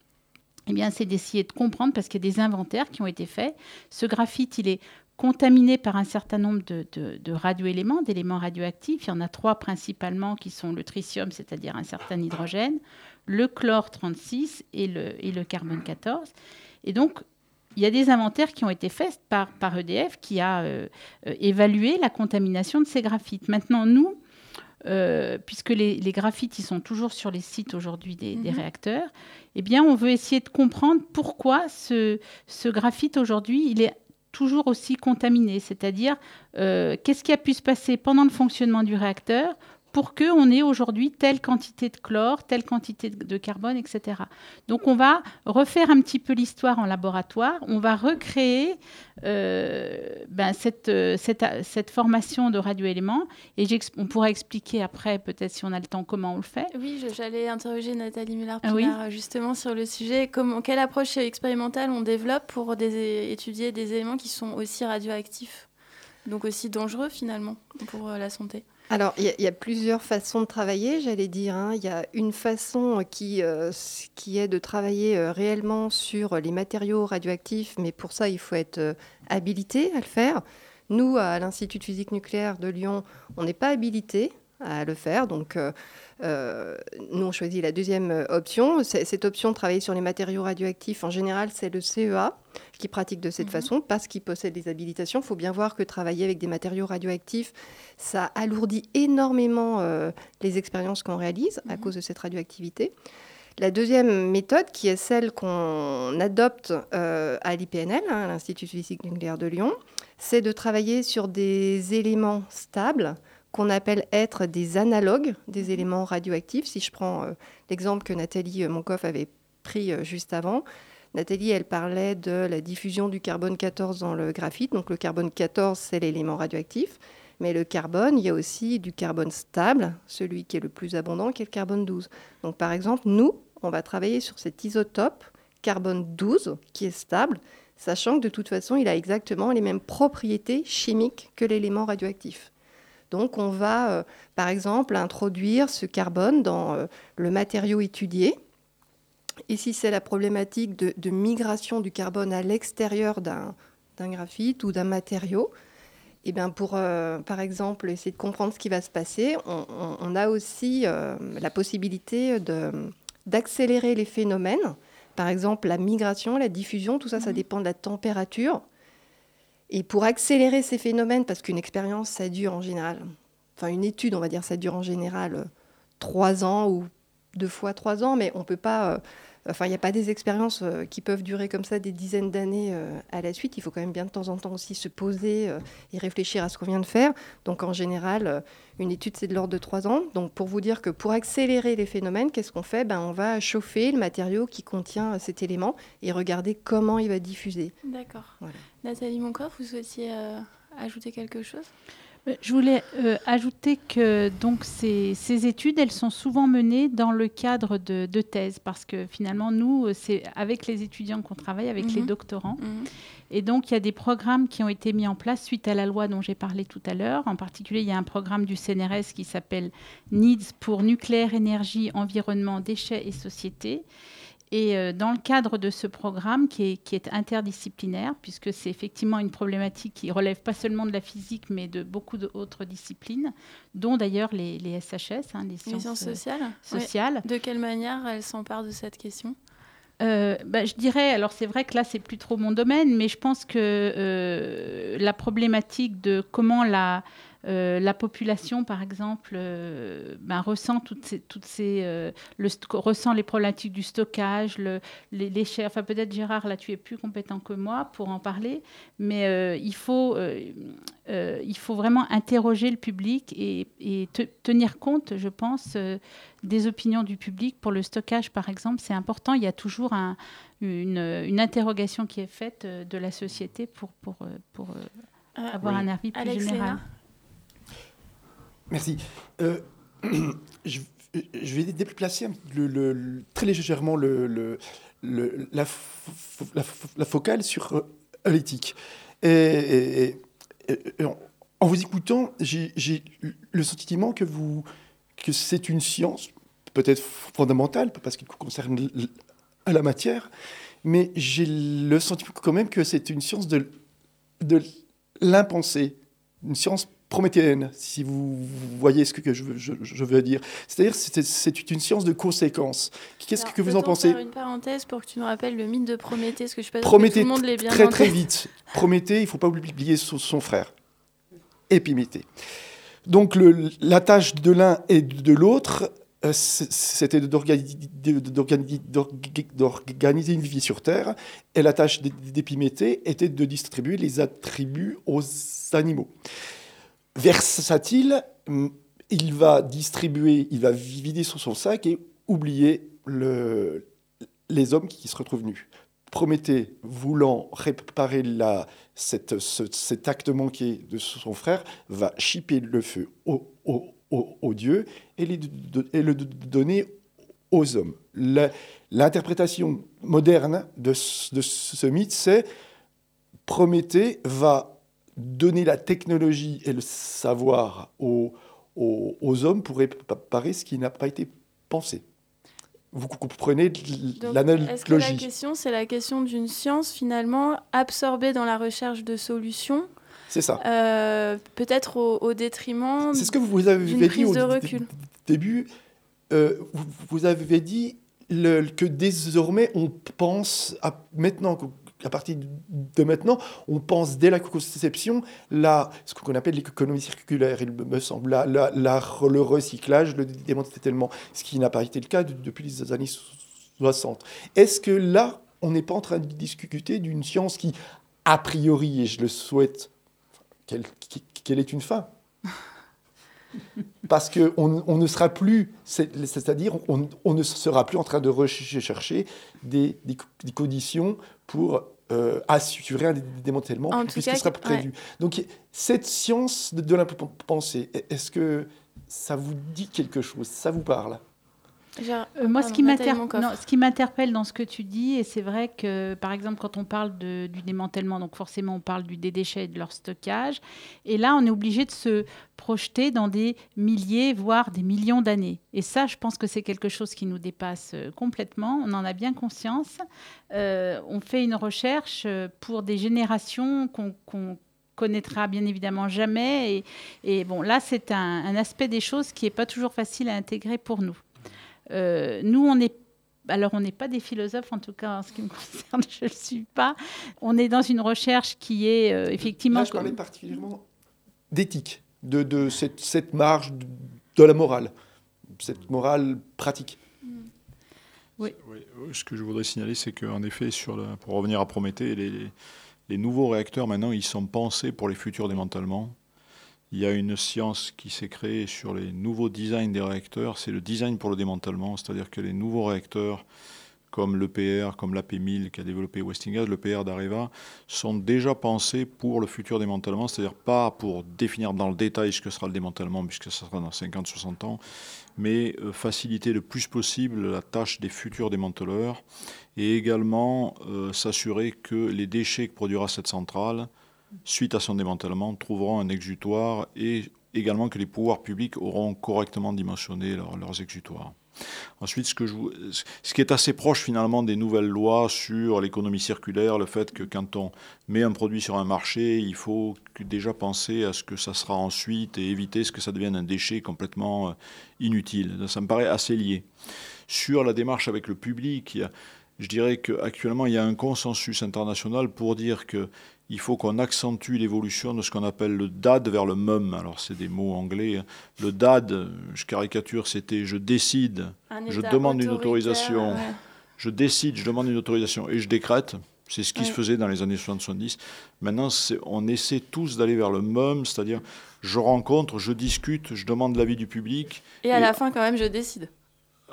eh bien, c'est d'essayer de comprendre, parce qu'il y a des inventaires qui ont été faits. Ce graphite, il est contaminé par un certain nombre de, de- de radioéléments, d'éléments radioactifs. Il y en a trois principalement qui sont le tritium, c'est-à-dire un certain hydrogène, le chlore 36 et le, et le carbone 14. Et donc, il y a des inventaires qui ont été faits par, par EDF qui a euh, euh, évalué la contamination de ces graphites. Maintenant, nous, euh, puisque les, les graphites ils sont toujours sur les sites aujourd'hui des, des Mhm. réacteurs, eh bien, on veut essayer de comprendre pourquoi ce, ce graphite aujourd'hui, il est toujours aussi contaminé. C'est-à-dire, euh, qu'est-ce qui a pu se passer pendant le fonctionnement du réacteur pour qu'on ait aujourd'hui telle quantité de chlore, telle quantité de carbone, etc. Donc, on va refaire un petit peu l'histoire en laboratoire. On va recréer euh, ben, cette, euh, cette, cette formation de radioéléments. Et on pourra expliquer après, peut-être si on a le temps, comment on le fait. Oui, j'allais interroger Nathalie Ah Mullard-Pinard oui justement sur le sujet. Comment, quelle approche expérimentale on développe pour des- étudier des éléments qui sont aussi radioactifs, donc aussi dangereux finalement pour euh, la santé? Alors, il y, a- plusieurs façons de travailler, j'allais dire. hein. Il y a une façon qui, euh, qui est de travailler euh, réellement sur les matériaux radioactifs, mais pour ça, il faut être euh, habilité à le faire. Nous, à l'Institut de physique nucléaire de Lyon, on n'est pas habilité à le faire. Donc, euh, euh, nous, on choisit la deuxième euh, option. Cette option de travailler sur les matériaux radioactifs, en général, c'est le CEA qui pratique de cette Mhm. façon parce qu'il possède les habilitations. Il faut bien voir que travailler avec des matériaux radioactifs, ça alourdit énormément euh, les expériences qu'on réalise à Mhm. cause de cette radioactivité. La deuxième méthode, qui est celle qu'on adopte euh, à l'IPNL, hein, l'Institut physique nucléaire de Lyon, c'est de travailler sur des éléments stables qu'on appelle être des analogues des éléments radioactifs. Si je prends euh, l'exemple que Nathalie euh, Moncoff avait pris euh, juste avant, Nathalie, elle parlait de la diffusion du carbone 14 dans le graphite. Donc le carbone 14, c'est l'élément radioactif. Mais le carbone, il y a aussi du carbone stable, celui qui est le plus abondant, qui est le carbone 12. Donc par exemple, nous, on va travailler sur cet isotope carbone 12 qui est stable, sachant que de toute façon, il a exactement les mêmes propriétés chimiques que l'élément radioactif. Donc on va, euh, par exemple, introduire ce carbone dans euh, le matériau étudié. Et si c'est la problématique de, de migration du carbone à l'extérieur d'un graphite ou d'un matériau, eh bien pour, euh, par exemple, essayer de comprendre ce qui va se passer, on, on- on a aussi la possibilité de- d'accélérer les phénomènes. Par exemple, la migration, la diffusion, tout ça, ça dépend de la température. Et pour accélérer ces phénomènes, parce qu'une expérience, ça dure en général, enfin une étude, on va dire, ça dure en général euh, trois ans ou deux fois trois ans, mais on peut pas. Enfin, il n'y a pas des expériences euh, qui peuvent durer comme ça des dizaines d'années euh, à la suite. Il faut quand même bien de temps en temps aussi se poser euh, et réfléchir à ce qu'on vient de faire. Donc, en général, une étude, c'est de l'ordre de trois ans. Donc, pour vous dire que pour accélérer les phénomènes, qu'est-ce qu'on fait? Ben, On va chauffer le matériau qui contient cet élément et regarder comment il va diffuser. D'accord. Voilà. Nathalie Moncoff, vous souhaitiez euh, ajouter quelque chose? Je voulais euh, ajouter que donc ces, ces études, elles sont souvent menées dans le cadre de, de thèses, parce que finalement, nous, euh, c'est avec les étudiants qu'on travaille, avec les Mhm. doctorants. Mhm. Et donc, il y a des programmes qui ont été mis en place suite à la loi dont j'ai parlé tout à l'heure. En particulier, il y a un programme du CNRS qui s'appelle NEEDS pour nucléaire, énergie, environnement, déchets et société. Et euh, dans le cadre de ce programme, qui est, qui est interdisciplinaire, puisque c'est effectivement une problématique qui relève pas seulement de la physique, mais de beaucoup d'autres disciplines, dont d'ailleurs les, les SHS, hein, les Les sciences, euh, sociales Oui. sociales. De quelle manière elles s'emparent de cette question? Euh, bah, je dirais, alors c'est vrai que là, c'est plus trop mon domaine, mais je pense que euh, la problématique de comment la, euh, la population, par exemple, euh, ben, ressent toutes ces, toutes ces, euh, le ressent les problématiques du stockage, le, les, les chais- Enfin, peut-être Gérard, là, tu es plus compétent que moi pour en parler, mais euh, il faut, euh, euh, il faut vraiment interroger le public et, et te- tenir compte, je pense. euh, des opinions du public pour le stockage, par exemple, c'est important. Il y a toujours un- une, une interrogation qui est faite de la société pour, pour, pour avoir Oui. un avis plus Alex général. Léna? Merci. Euh, (clears throat) je, vais déplacer très légèrement la, fo- la fo- la focale sur euh, l'éthique. En, vous écoutant, j'ai le sentiment que, c'est une science peut-être fondamentale, parce qu'elle concerne la matière, mais j'ai le sentiment quand même que c'est une science de, de l'impensé, une science prométhéenne, si vous voyez ce que je, veux- je- je veux dire. C'est-à-dire que c'est- une science de conséquences. Qu'est-ce que vous en pensez faire une parenthèse pour que tu nous rappelles le mythe de Prométhée, parce que je sûre que tout le monde l'ait bien très très vite. Prométhée, il ne faut pas oublier son, son frère, Épiméthée. Donc le- la tâche de l'un et de l'autre, euh, c'était d'organi- d'organi- d'org- d'organiser une vie sur Terre, et la tâche d'É- d'Épiméthée était de distribuer les attributs aux animaux. Versatile, il va distribuer, il va vider son, son sac et oublier le- les hommes qui se retrouvent nus. Prométhée, voulant réparer la, cet acte manqué de son frère, va chipper le feu au- au- au- aux dieux et, le do- donner aux hommes. L'interprétation moderne de, de ce mythe, c'est Prométhée va donner la technologie et le savoir aux, aux- aux hommes pour réparer ce qui n'a pas été pensé. Vous comprenez Donc, Est-ce que la l'analogie question, c'est la question d'une science finalement absorbée dans la recherche de solutions, C'est ça. euh, peut-être au, au détriment C'est ce que vous avez dit au début. Euh, vous, vous avez dit le- que désormais on pense à maintenant à partir de maintenant, on pense dès la conception la, ce qu'on appelle l'économie circulaire, il me semble, la, le recyclage, le démantèlement, ce qui n'a pas été le cas de- depuis les années 60. Est-ce que là, on n'est pas en train de discuter d'une science qui, a priori, et je le souhaite, qu'elle qu'elle ait une fin? (laughs) parce qu'on on ne sera plus, c'est- c'est-à-dire on, on ne sera plus en train de rechercher des, des- des conditions pour euh, assurer un dé- démantèlement En tout puisqu'il cas, sera prévu. Donc cette science de, de l'impensé, est-ce que ça vous dit quelque chose? Ça vous parle? Genre- Euh, moi, ce qui, non, ce m'interpelle dans ce que tu dis, et c'est vrai que, par exemple, quand on parle de- du démantèlement, donc forcément, on parle du, des déchets et de leur stockage. Et là, on est obligé de se projeter dans des milliers, voire des millions d'années. Et ça, je pense que c'est quelque chose qui nous dépasse euh, complètement. On en a bien conscience. Euh, on fait une recherche pour des générations qu'on qu'on connaîtra bien évidemment jamais. Et, et bon, là, c'est un, un aspect des choses qui n'est pas toujours facile à intégrer pour nous. Euh, nous, on est alors, on n'est pas des philosophes, en tout cas en ce qui me (laughs) concerne, je ne le suis pas. On est dans une recherche qui est euh, effectivement. Là, je parlais particulièrement d'éthique, de, de cette, cette marge de, de la morale, cette morale pratique. Oui. Oui, ce que je voudrais signaler, c'est qu'en effet, sur pour revenir à Prométhée, les, les- les nouveaux réacteurs, maintenant, ils sont pensés pour les futurs démantèlements. Il y a une science qui s'est créée sur les nouveaux designs des réacteurs, c'est le design pour le démantèlement, c'est-à-dire que les nouveaux réacteurs, comme l'EPR, comme l'AP1000 qu'a développé Westinghouse, l'EPR d'Areva, sont déjà pensés pour le futur démantèlement, c'est-à-dire pas pour définir dans le détail ce que sera le démantèlement, puisque ça sera dans 50-60 ans, mais euh, faciliter le plus possible la tâche des futurs démanteleurs et également euh, s'assurer que les déchets que produira cette centrale, suite à son démantèlement, trouveront un exutoire et également que les pouvoirs publics auront correctement dimensionné leur- leurs exutoires. Ensuite, ce, qui est assez proche finalement des nouvelles lois sur l'économie circulaire, le fait que quand on met un produit sur un marché, il faut déjà penser à ce que ça sera ensuite et éviter ce que ça devienne un déchet complètement euh, inutile. Ça me paraît assez lié. Sur la démarche avec le public, je dirais qu'actuellement, il y a un consensus international pour dire que il faut qu'on accentue l'évolution de ce qu'on appelle le DAD vers le MUM. Alors, c'est des mots anglais. hein. Le DAD, je caricature, c'était je décide, Un je demande une autorisation, ouais. je décide, je demande une autorisation et je décrète. C'est ce qui se faisait dans les années 70. Maintenant, on essaie tous d'aller vers le MUM, c'est-à-dire je rencontre, je discute, je demande l'avis du public. Et à la fin, quand même, je décide.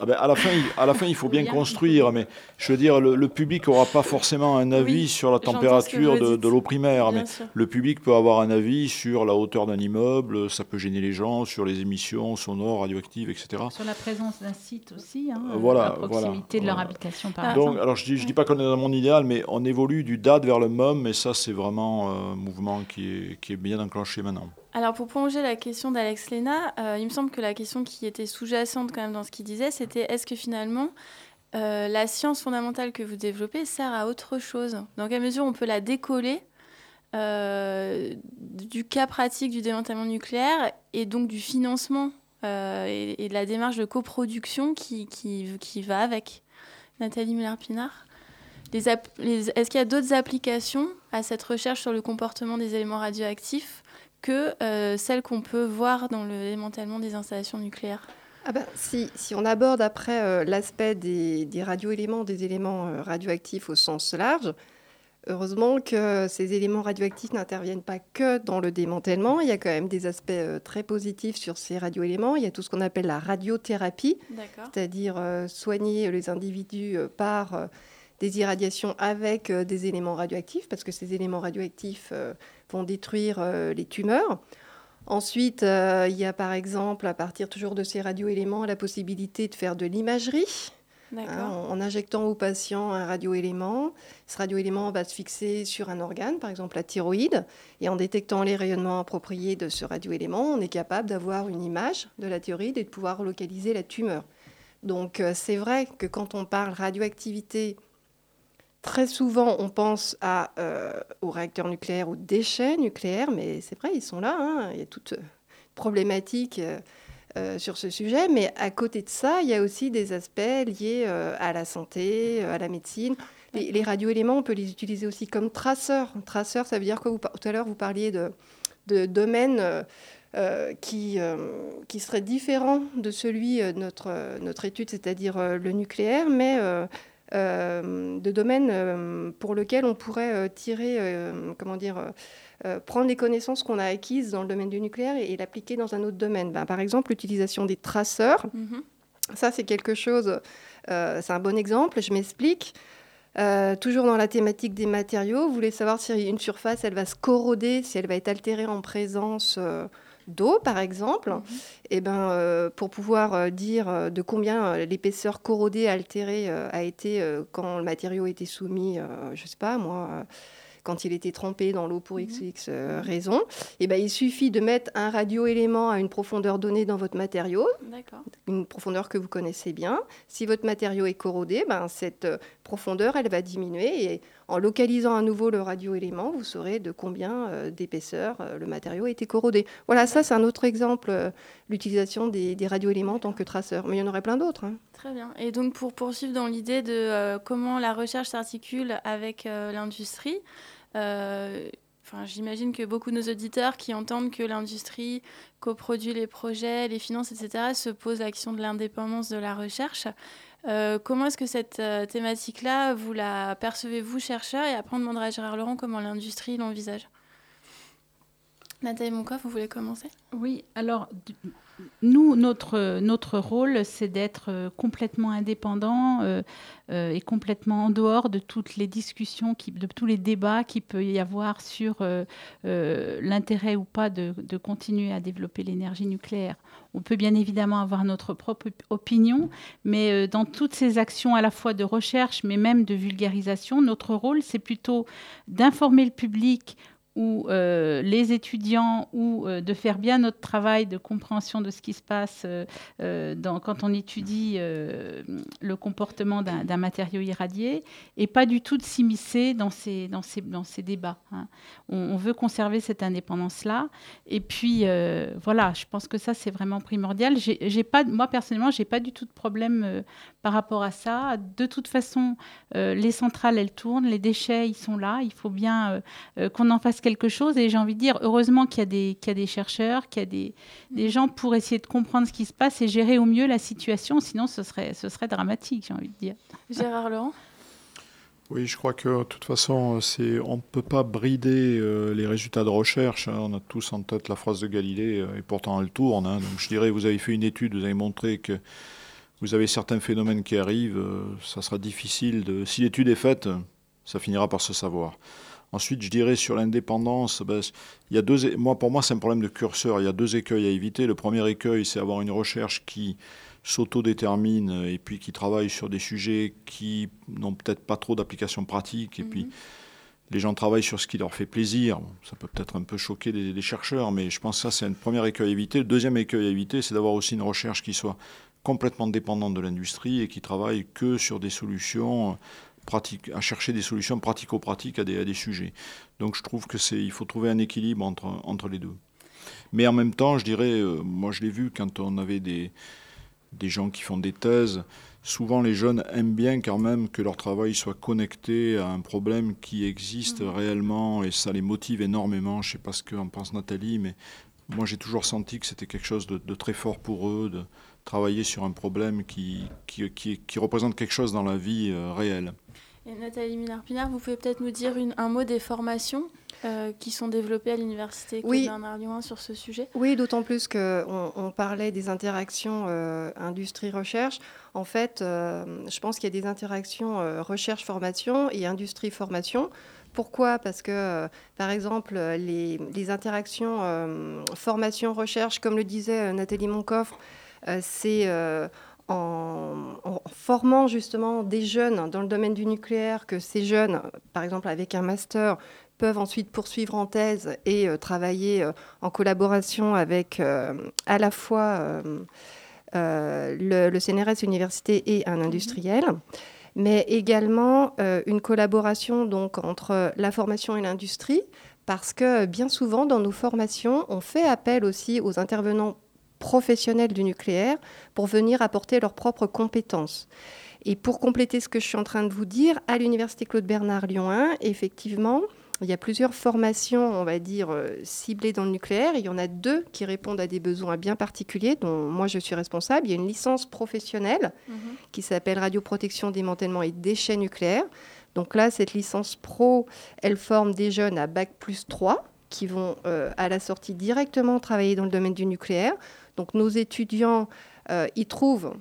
Ah ben, à, la fin, il, à la fin, il faut bien construire, mais je veux dire, le, le public n'aura pas forcément un avis Oui, sur la température de, l'eau primaire, Bien mais sûr. le public peut avoir un avis sur la hauteur d'un immeuble, ça peut gêner les gens, sur les émissions sonores, radioactives, etc. Sur la présence d'un site aussi, hein, Euh, voilà, à proximité voilà, de leur voilà. habitation, par Ah. exemple. Donc, alors je dis, je dis pas qu'on est dans mon idéal, mais on évolue du DAD vers le MUM, et ça, c'est vraiment un mouvement qui est, qui est bien enclenché maintenant. Alors pour prolonger la question d'Alex Lena, euh, il me semble que la question qui était sous-jacente quand même dans ce qu'il disait, c'était est-ce que finalement euh, la science fondamentale que vous développez sert à autre chose? Dans quelle mesure on peut la décoller euh, du cas pratique du démantèlement nucléaire et donc du financement et, de la démarche de coproduction qui, va avec? Nathalie Muller-Pinard? Est-ce qu'il y a d'autres applications à cette recherche sur le comportement des éléments radioactifs? Que euh, celles qu'on peut voir dans le démantèlement des installations nucléaires Ah ben, si, si on aborde après euh, l'aspect des, des radioéléments, des éléments euh, radioactifs au sens large, heureusement que ces éléments radioactifs n'interviennent pas que dans le démantèlement. Il y a quand même des aspects très positifs sur ces radioéléments. Il y a tout ce qu'on appelle la radiothérapie, c'est-à-dire soigner les individus par des irradiations avec euh, des éléments radioactifs, parce que ces éléments radioactifs euh, vont détruire euh, les tumeurs. Ensuite, il y a par exemple, à partir toujours de ces radioéléments, la possibilité de faire de l'imagerie. hein, en, injectant au patient un radioélément. Ce radioélément va se fixer sur un organe, par exemple la thyroïde, et en détectant les rayonnements appropriés de ce radioélément, on est capable d'avoir une image de la thyroïde et de pouvoir localiser la tumeur. Donc c'est vrai que quand on parle radioactivité, très souvent on pense à, euh, aux réacteurs nucléaires, aux déchets nucléaires, mais c'est vrai, ils sont là. hein. Il y a toute euh, problématique euh, euh, sur ce sujet, mais à côté de ça, il y a aussi des aspects liés à la santé, à la médecine. Les, radioéléments, on peut les utiliser aussi comme traceurs. Traceurs, ça veut dire par- tout à l'heure, vous parliez de, domaines qui, euh, qui seraient différents de celui de notre, notre étude, c'est-à-dire le nucléaire, mais de domaines euh, pour lesquels on pourrait euh, tirer, euh, comment dire, euh, euh, prendre les connaissances qu'on a acquises dans le domaine du nucléaire et, et l'appliquer dans un autre domaine. Ben, par exemple, l'utilisation des traceurs. Mhm. Ça, c'est quelque chose, euh, c'est un bon exemple, je m'explique. Euh, toujours dans la thématique des matériaux, vous voulez savoir si une surface elle va se corroder, si elle va être altérée en présence euh, d'eau, par exemple. Et ben, euh, pour pouvoir euh, dire euh, de combien l'épaisseur corrodée, altérée euh, a été euh, quand le matériau était soumis, je sais pas moi, quand il était trempé dans l'eau pour x x euh, raison, et ben, il suffit de mettre un radioélément à une profondeur donnée dans votre matériau, une profondeur que vous connaissez bien. Si votre matériau est corrodé, ben, cette profondeur, elle va diminuer. Et en localisant à nouveau le radioélément, vous saurez de combien euh, d'épaisseur euh, le matériau a été corrodé. Voilà, ça c'est un autre exemple, euh, l'utilisation des, des radioéléments en tant que traceur. Mais il y en aurait plein d'autres. hein. Très bien. Et donc pour poursuivre dans l'idée de comment la recherche s'articule avec l'industrie, enfin, j'imagine que beaucoup de nos auditeurs qui entendent que l'industrie coproduit les projets, les finances, etc., se posent la question de l'indépendance de la recherche. Euh, comment est-ce que cette euh, thématique-là, vous la percevez, vous, chercheurs? Et après, on demandera à Gérard Laurent comment l'industrie l'envisage. Nathalie Moncoff, vous voulez commencer? Oui, alors nous, notre, notre rôle, c'est d'être euh, complètement indépendant euh, euh, et complètement en dehors de toutes les discussions, qui, de tous les débats qu'il peut y avoir sur l'intérêt ou pas de, de continuer à développer l'énergie nucléaire. On peut bien évidemment avoir notre propre op- opinion, mais dans toutes ces actions à la fois de recherche, mais même de vulgarisation, notre rôle, c'est plutôt d'informer le public ou euh, les étudiants ou euh, de faire bien notre travail de compréhension de ce qui se passe euh, quand on étudie le comportement d'un matériau irradié et pas du tout de s'immiscer dans ces, débats. hein. On, veut conserver cette indépendance-là. Et puis, voilà, je pense que ça, c'est vraiment primordial. J'ai pas, moi, personnellement, j'ai pas du tout de problème par rapport à ça. De toute façon, les centrales, elles tournent, les déchets, ils sont là. Il faut bien qu'on en fasse quelque chose. Et j'ai envie de dire, heureusement qu'il y a des, qu'il y a des chercheurs, qu'il y a des, des gens pour essayer de comprendre ce qui se passe et gérer au mieux la situation. Sinon, ce serait, ce serait dramatique, j'ai envie de dire. Gérard Laurent? Oui, je crois que de toute façon, c'est, on ne peut pas brider euh, les résultats de recherche. hein. On a tous en tête la phrase de Galilée, euh, et pourtant elle tourne. hein. Donc je dirais, vous avez fait une étude, vous avez montré que vous avez certains phénomènes qui arrivent. euh, ça sera difficile de. Si l'étude est faite, ça finira par se savoir. Ensuite, je dirais sur l'indépendance, ben, il y a deux, moi, pour moi, c'est un problème de curseur. Il y a deux écueils à éviter. Le premier écueil, c'est avoir une recherche qui s'autodétermine et puis qui travaille sur des sujets qui n'ont peut-être pas trop d'application pratique. Et puis, les gens travaillent sur ce qui leur fait plaisir. Bon, ça peut peut-être un peu choquer les, les chercheurs, mais je pense que ça, c'est un premier écueil à éviter. Le deuxième écueil à éviter, c'est d'avoir aussi une recherche qui soit complètement dépendante de l'industrie et qui travaille que sur des solutions à chercher des solutions pratico-pratiques à des, à des sujets. Donc je trouve que c'est, il faut trouver un équilibre entre, entre les deux. Mais en même temps, je dirais, euh, moi je l'ai vu quand on avait des, des gens qui font des thèses, souvent les jeunes aiment bien quand même que leur travail soit connecté à un problème qui existe réellement et ça les motive énormément. Je ne sais pas ce qu'en pense Nathalie, mais moi j'ai toujours senti que c'était quelque chose de, de très fort pour eux, de travailler sur un problème qui, qui, qui, qui représente quelque chose dans la vie euh, réelle. Et Nathalie Minard-Pinard, vous pouvez peut-être nous dire une- un mot des formations euh, qui sont développées à l'université Oui. Bernard Lyon sur ce sujet? Oui, d'autant plus qu'on on parlait des interactions euh, industrie-recherche. En fait, euh, je pense qu'il y a des interactions euh, recherche-formation et industrie-formation. Pourquoi? Parce que, par exemple, les, les interactions euh, formation-recherche, comme le disait Nathalie Moncoffre, euh, c'est euh, en, en formant justement des jeunes dans le domaine du nucléaire que ces jeunes, par exemple avec un master, peuvent ensuite poursuivre en thèse et euh, travailler euh, en collaboration avec euh, à la fois euh, euh, le, le CNRS Université et un industriel, mais également euh, une collaboration donc entre la formation et l'industrie, parce que bien souvent dans nos formations, on fait appel aussi aux intervenants professionnels du nucléaire pour venir apporter leurs propres compétences. Et pour compléter ce que je suis en train de vous dire, à l'Université Claude Bernard Lyon 1, effectivement, il y a plusieurs formations, on va dire, euh, ciblées dans le nucléaire. Il y en a deux qui répondent à des besoins bien particuliers, dont moi je suis responsable. Il y a une licence professionnelle qui s'appelle Radioprotection, démantèlement et déchets nucléaires. Donc là, cette licence pro, elle forme des jeunes à Bac plus 3 qui vont euh, à la sortie directement travailler dans le domaine du nucléaire. Donc nos étudiants euh, y trouvent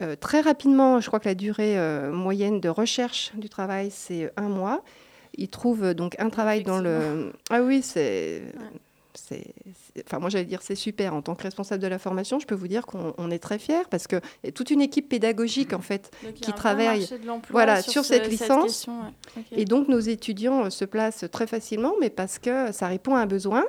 Euh, très rapidement, je crois que la durée euh, moyenne de recherche du travail, c'est un mois. Ils trouvent donc un travail dans le... Ah oui, c'est... Enfin, moi, j'allais dire c'est super. En tant que responsable de la formation, je peux vous dire qu'on on est très fiers parce qu'il y a toute une équipe pédagogique, en fait, Donc, qui travaille voilà, sur ce- cette licence. question, ouais. Ok. Et donc, nos étudiants se placent très facilement, mais parce que ça répond à un besoin.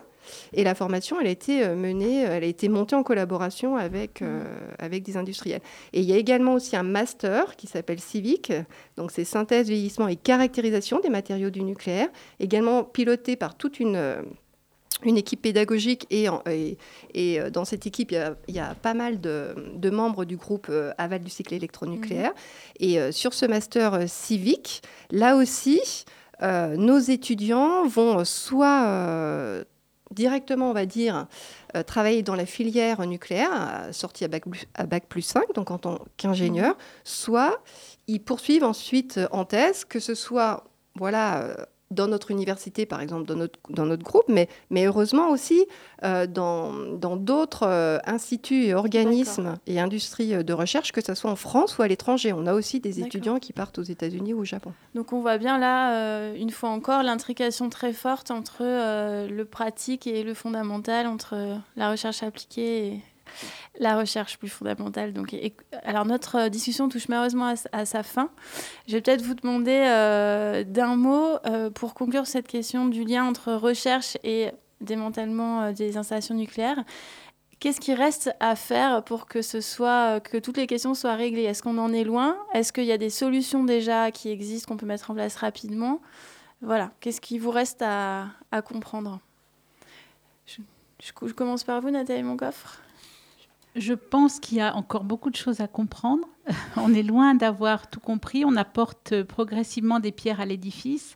Et la formation, elle a été euh, menée, elle a été montée en collaboration avec, euh, avec des industriels. Et il y a également aussi un master qui s'appelle Civic, donc c'est synthèse, vieillissement et caractérisation des matériaux du nucléaire, également piloté par toute une, euh, une équipe pédagogique. Et, en- et, et, euh, dans cette équipe, il y a, il y a pas mal de, de membres du groupe euh, aval du cycle électronucléaire. Et euh, sur ce master euh, Civic, là aussi, euh, nos étudiants vont soit euh, directement, on va dire, euh, travailler dans la filière nucléaire, euh, sortie à bac, plus- à bac plus 5, donc en tant qu'ingénieur, soit ils poursuivent ensuite euh, en thèse, que ce soit voilà, dans notre université, par exemple, dans notre, dans notre groupe, mais, mais heureusement aussi euh, dans dans d'autres euh, instituts et organismes et industries euh, de recherche, que ce soit en France ou à l'étranger. On a aussi des étudiants qui partent aux États-Unis ou au Japon. Donc on voit bien là, euh, une fois encore, l'intrication très forte entre le pratique et le fondamental, entre la recherche appliquée et la recherche plus fondamentale. Donc, et- alors notre euh, discussion touche malheureusement à, sa fin. Je vais peut-être vous demander euh, d'un mot euh, pour conclure cette question du lien entre recherche et démantèlement des installations nucléaires. Qu'est-ce qui reste à faire pour que ce soit que toutes les questions soient réglées? Est-ce qu'on en est loin? Est-ce qu'il y a des solutions déjà qui existent qu'on peut mettre en place rapidement? Voilà. Qu'est-ce qui vous reste à, comprendre? Je, je- je commence par vous, Nathalie Moncoffre. Je pense qu'il y a encore beaucoup de choses à comprendre. (laughs) On est loin d'avoir tout compris. On apporte progressivement des pierres à l'édifice.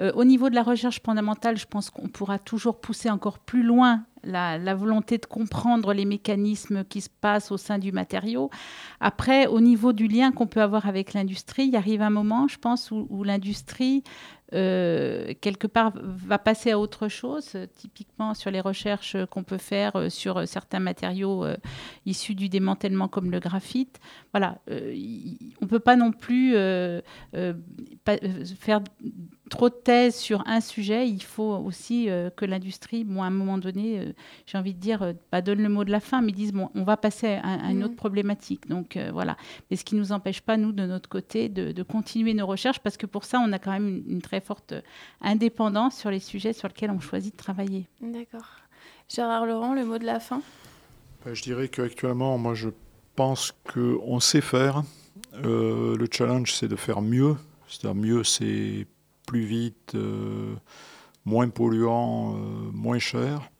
Euh, au niveau de la recherche fondamentale, je pense qu'on pourra toujours pousser encore plus loin la, volonté de comprendre les mécanismes qui se passent au sein du matériau. Après, au niveau du lien qu'on peut avoir avec l'industrie, il arrive un moment, je pense, où l'industrie, euh, quelque part, va passer à autre chose, typiquement sur les recherches qu'on peut faire euh, sur certains matériaux euh, issus du démantèlement comme le graphite. Voilà, il- on ne peut pas non plus faire trop de thèses sur un sujet. Il faut aussi euh, que l'industrie, bon, à un moment donné, euh, j'ai envie de dire, euh, pas donne le mot de la fin, mais disent, bon, on va passer à, à une Mhm. autre problématique. Donc euh, voilà. Mais ce qui ne nous empêche pas, nous, de notre côté, de, de continuer nos recherches, parce que pour ça, on a quand même une, une très forte indépendance sur les sujets sur lesquels on choisit de travailler. D'accord. Gérard Laurent, le mot de la fin? Ben, je dirais qu'actuellement, moi, je pense qu'on sait faire. Euh, le challenge, c'est de faire mieux. C'est-à-dire mieux, c'est plus vite, euh, moins polluant, euh, moins cher.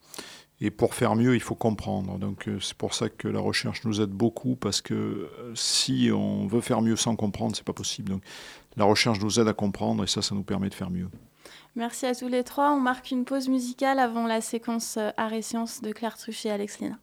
Et pour faire mieux, il faut comprendre. Donc euh, c'est pour ça que la recherche nous aide beaucoup, parce que si on veut faire mieux sans comprendre, c'est pas possible. Donc la recherche nous aide à comprendre, et ça, ça nous permet de faire mieux. Merci à tous les trois. On marque une pause musicale avant la séquence euh, Art et Sciences de Claire Truchet et Alex Lina.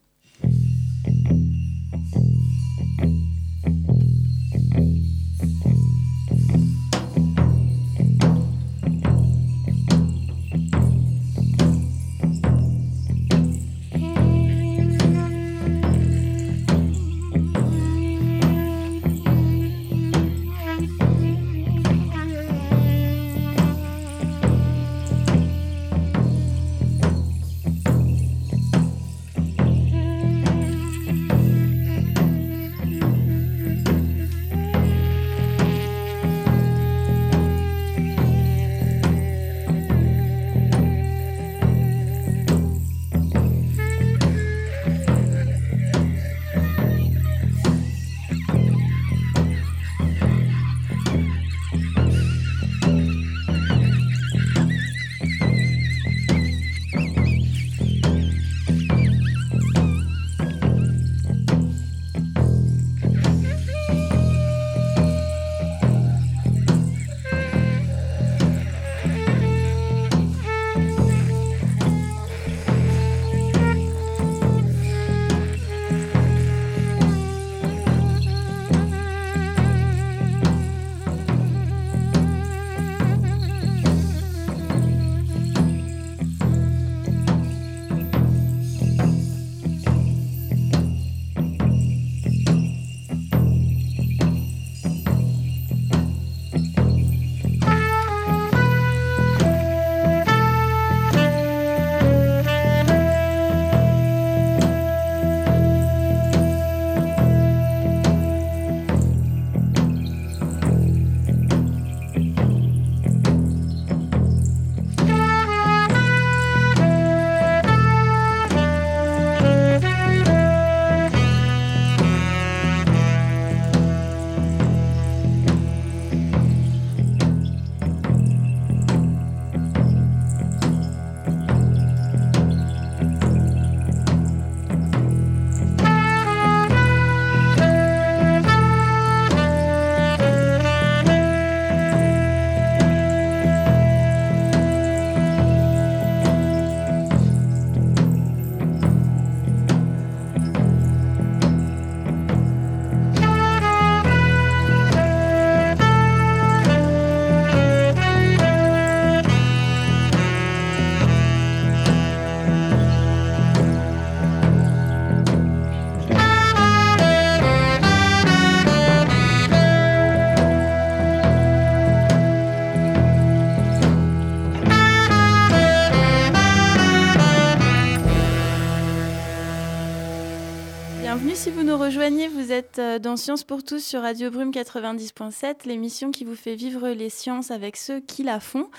Rejoignez, vous êtes euh, dans Sciences pour tous sur Radio Brume 90.7, l'émission qui vous fait vivre les sciences avec ceux qui la font.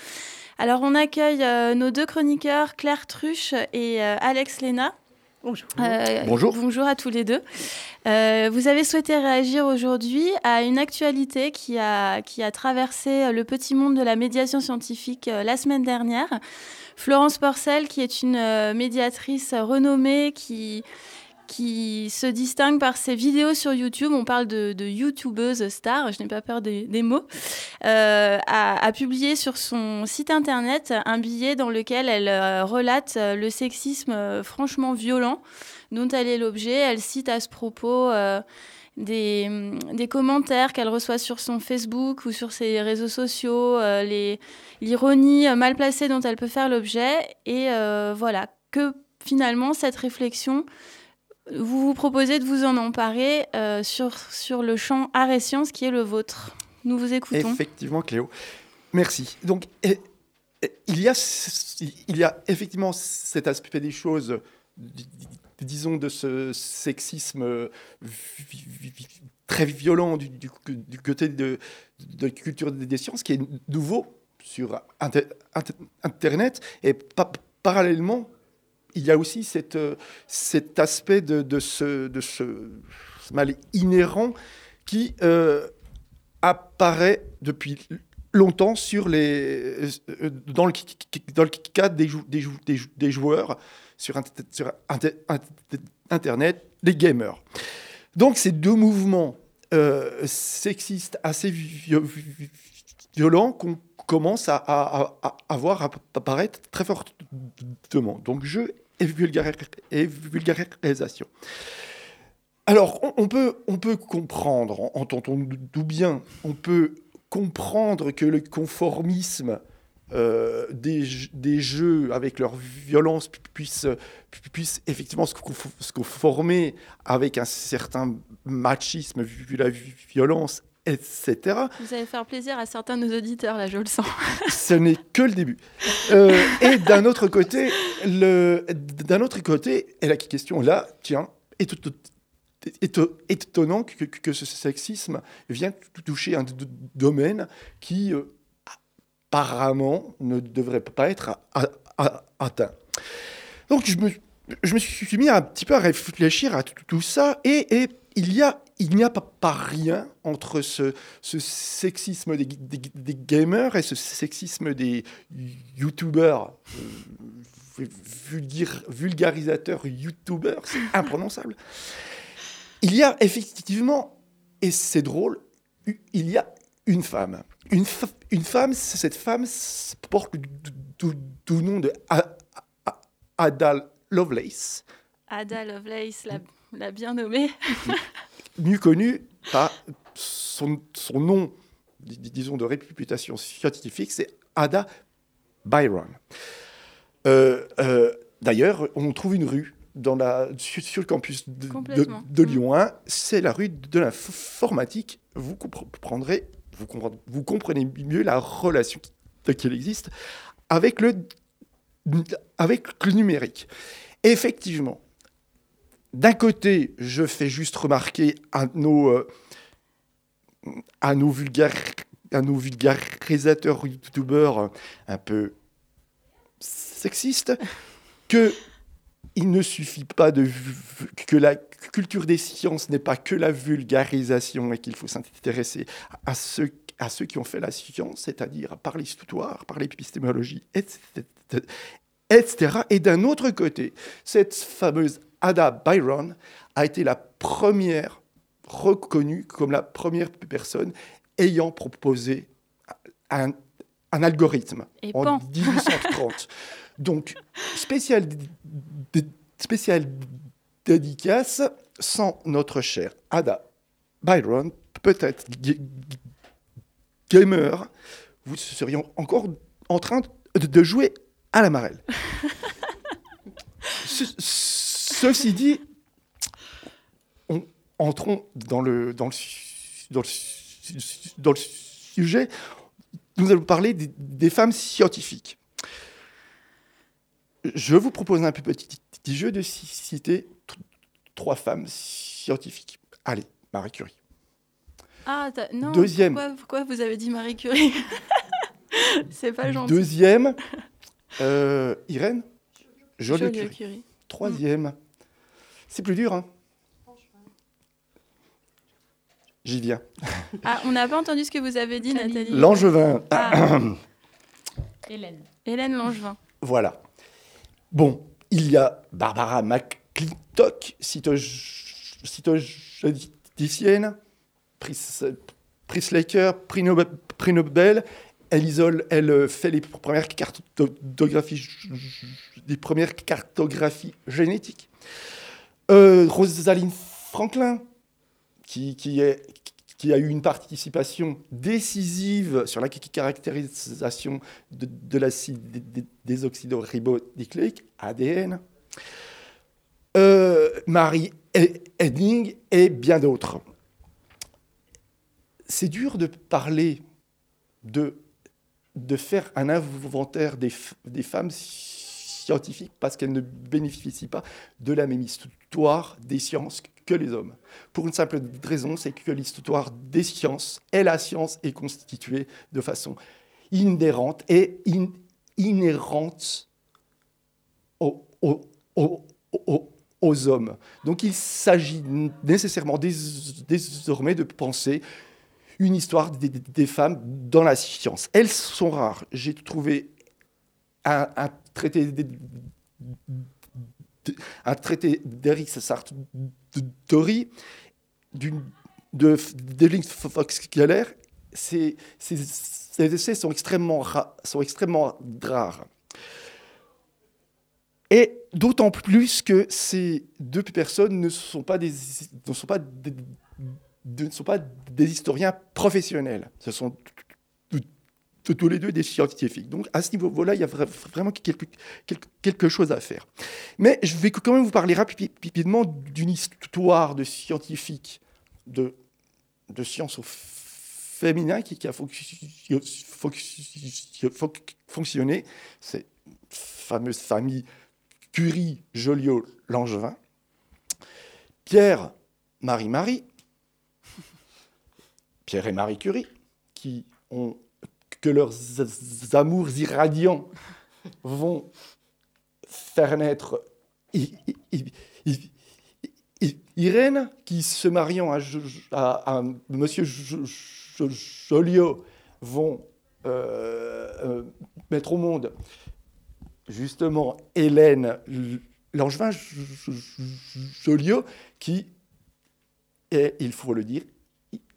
Alors on accueille euh, nos deux chroniqueurs, Claire Truche et euh, Alex Léna. Bonjour. Euh, Bonjour. Bonjour à tous les deux. Euh, vous avez souhaité réagir aujourd'hui à une actualité qui a, qui a traversé le petit monde de la médiation scientifique euh, la semaine dernière. Florence Porcel, qui est une euh, médiatrice renommée, qui, qui se distingue par ses vidéos sur YouTube. On parle de, de youtubeuse star, je n'ai pas peur des, mots. euh, a, publié sur son site internet un billet dans lequel elle euh, relate euh, le sexisme franchement violent dont elle est l'objet. Elle cite à ce propos des, commentaires qu'elle reçoit sur son Facebook ou sur ses réseaux sociaux, l'ironie mal placée dont elle peut faire l'objet. Et voilà, que finalement cette réflexion, vous vous proposez de vous en emparer euh, sur, sur le champ art et sciences qui est le vôtre. Nous vous écoutons. Effectivement, Cléo. Merci. Donc, il y a, il y a effectivement cet aspect des choses, di- di- disons, de ce sexisme très violent du, côté de, de la culture des sciences, qui est nouveau sur Inter- Inter- Internet. Et pa- parallèlement, il y a aussi euh, cet aspect de, ce, mal inhérent qui euh, apparaît depuis longtemps euh, dans, le, dans le des, jou- des, jou- des jou- des joueurs sur, int- sur inter- int- Internet, les gamers. Donc ces deux mouvements sexistes assez vi- vi- violents qu'on commence à voir apparaître très fortement. Donc jeu vulgarisation. Alors, on, peut, comprendre, en- entendons-nous bien, on peut comprendre que le conformisme euh, des, jeux avec leur violence pu- puisse, pu- puisse effectivement se, confo- se conformer avec un certain machisme vu la vi- violence, etc. Vous allez faire plaisir à certains de nos auditeurs, là, je le sens. (laughs) Ce n'est que le début. Euh, et d'un autre côté, le, d'un autre côté, et la question là, tiens, est étonnant que, ce sexisme vienne tou- toucher un domaine qui euh, apparemment ne devrait pas être a- a- a- atteint. Donc je me, je me suis mis un petit peu à réfléchir à tout, tout ça et, et il y a il n'y a pas, pas rien entre ce, ce sexisme des, des- des gamers et ce sexisme des youtubeurs, euh, vulgarisateurs youtubeurs, c'est imprononçable. Il y a effectivement, et c'est drôle, il y a une femme. Une, femme, cette femme porte le nom de A- A- Ada Lovelace, Ada Lovelace l'a l'a bien nommé. (laughs) mieux connue par son, son nom, dis- disons, de réputation scientifique, c'est Ada Byron. Euh, euh, D'ailleurs, on trouve une rue dans la, sur, sur le campus de, de Lyon 1, c'est la rue de l'informatique. Vous comprendrez, vous comprenez, vous comprenez mieux la relation qui, qui existe avec le, avec le numérique. Effectivement, d'un côté, je fais juste remarquer à nos, euh, à nos, à nos vulgarisateurs youtubeurs un peu sexistes que il ne suffit pas de que la culture des sciences n'est pas que la vulgarisation et qu'il faut s'intéresser à ceux, à ceux qui ont fait la science, c'est-à-dire par l'histoire, par l'épistémologie, etc. etc. Et d'un autre côté, cette fameuse Ada Byron a été la première reconnue comme la première personne ayant proposé un, un algorithme Et en pan. 1830. (laughs) Donc, spécial, spécial dédicace sans notre chère Ada Byron, peut-être ga- gamer, vous seriez encore en train de, de jouer à la marelle. (laughs) Ce- ceci dit, on- entrons dans le, dans, le, su- dans, le, su- dans le sujet. Nous allons parler des, des femmes scientifiques. Je vous propose un petit, petit jeu de ci- citer tr- trois femmes scientifiques. Allez, Marie Curie. Ah, non. Deuxième. Pourquoi, pourquoi vous avez dit Marie Curie (laughs) C'est pas gentil. Deuxième, euh, Irène Joliot-Curie. Joliot-Curie. Troisième, c'est plus dur, hein J'y viens. Ah, on n'a pas entendu ce que vous avez dit, Nathalie. Langevin. Ah. Hélène. Hélène Langevin. Voilà. Bon, il y a Barbara McClintock, cytog- cytogeneticienne, prix, prix Slaker, prix Nobel, prix Nobel. Elle isole, elle euh, fait les premières cartographies, les premières cartographies génétiques. Euh, Rosalind Franklin, qui, a eu une participation décisive sur la caractérisation de, de l'acide dé- dé- désoxyribonucléique, ADN. Euh, Marie He- Henning et bien d'autres. C'est dur de parler, de, faire un inventaire des femmes scientifiques parce qu'elles ne bénéficient pas de la même histoire des sciences que les hommes. Pour une simple raison, c'est que l'histoire des sciences et la science est constituée de façon inhérente et in- inhérente aux, hommes. Donc il s'agit nécessairement dés- désormais de penser une histoire des femmes dans la science. Elles sont rares. J'ai trouvé un, un traité un traité d'Eric Sartori d'une de d'Evelyn Fox-Keller. Ces, ces, essais sont extrêmement, ra- sont extrêmement rares. Et d'autant plus que ces deux personnes ne sont pas des, ne sont pas des, ne sont pas des historiens professionnels. Ce sont tous les deux des scientifiques. Donc à ce niveau-là, il y a vra- vraiment quelque, quelque, chose à faire. Mais je vais quand même vous parler rapi- rapidement d'une histoire de scientifiques, de, de sciences au féminin qui, qui a fonc- fonc- fonc- fonctionné. C'est fameuse famille Curie, Joliot, Langevin. Pierre, Marie-Marie, Pierre et Marie Curie, qui ont que leurs amours irradiants vont faire naître Irène, qui se mariant à, à- à Monsieur Jo- Jo- Joliot vont euh, euh, mettre au monde justement Hélène Langevin Joliot, qui est, il faut le dire,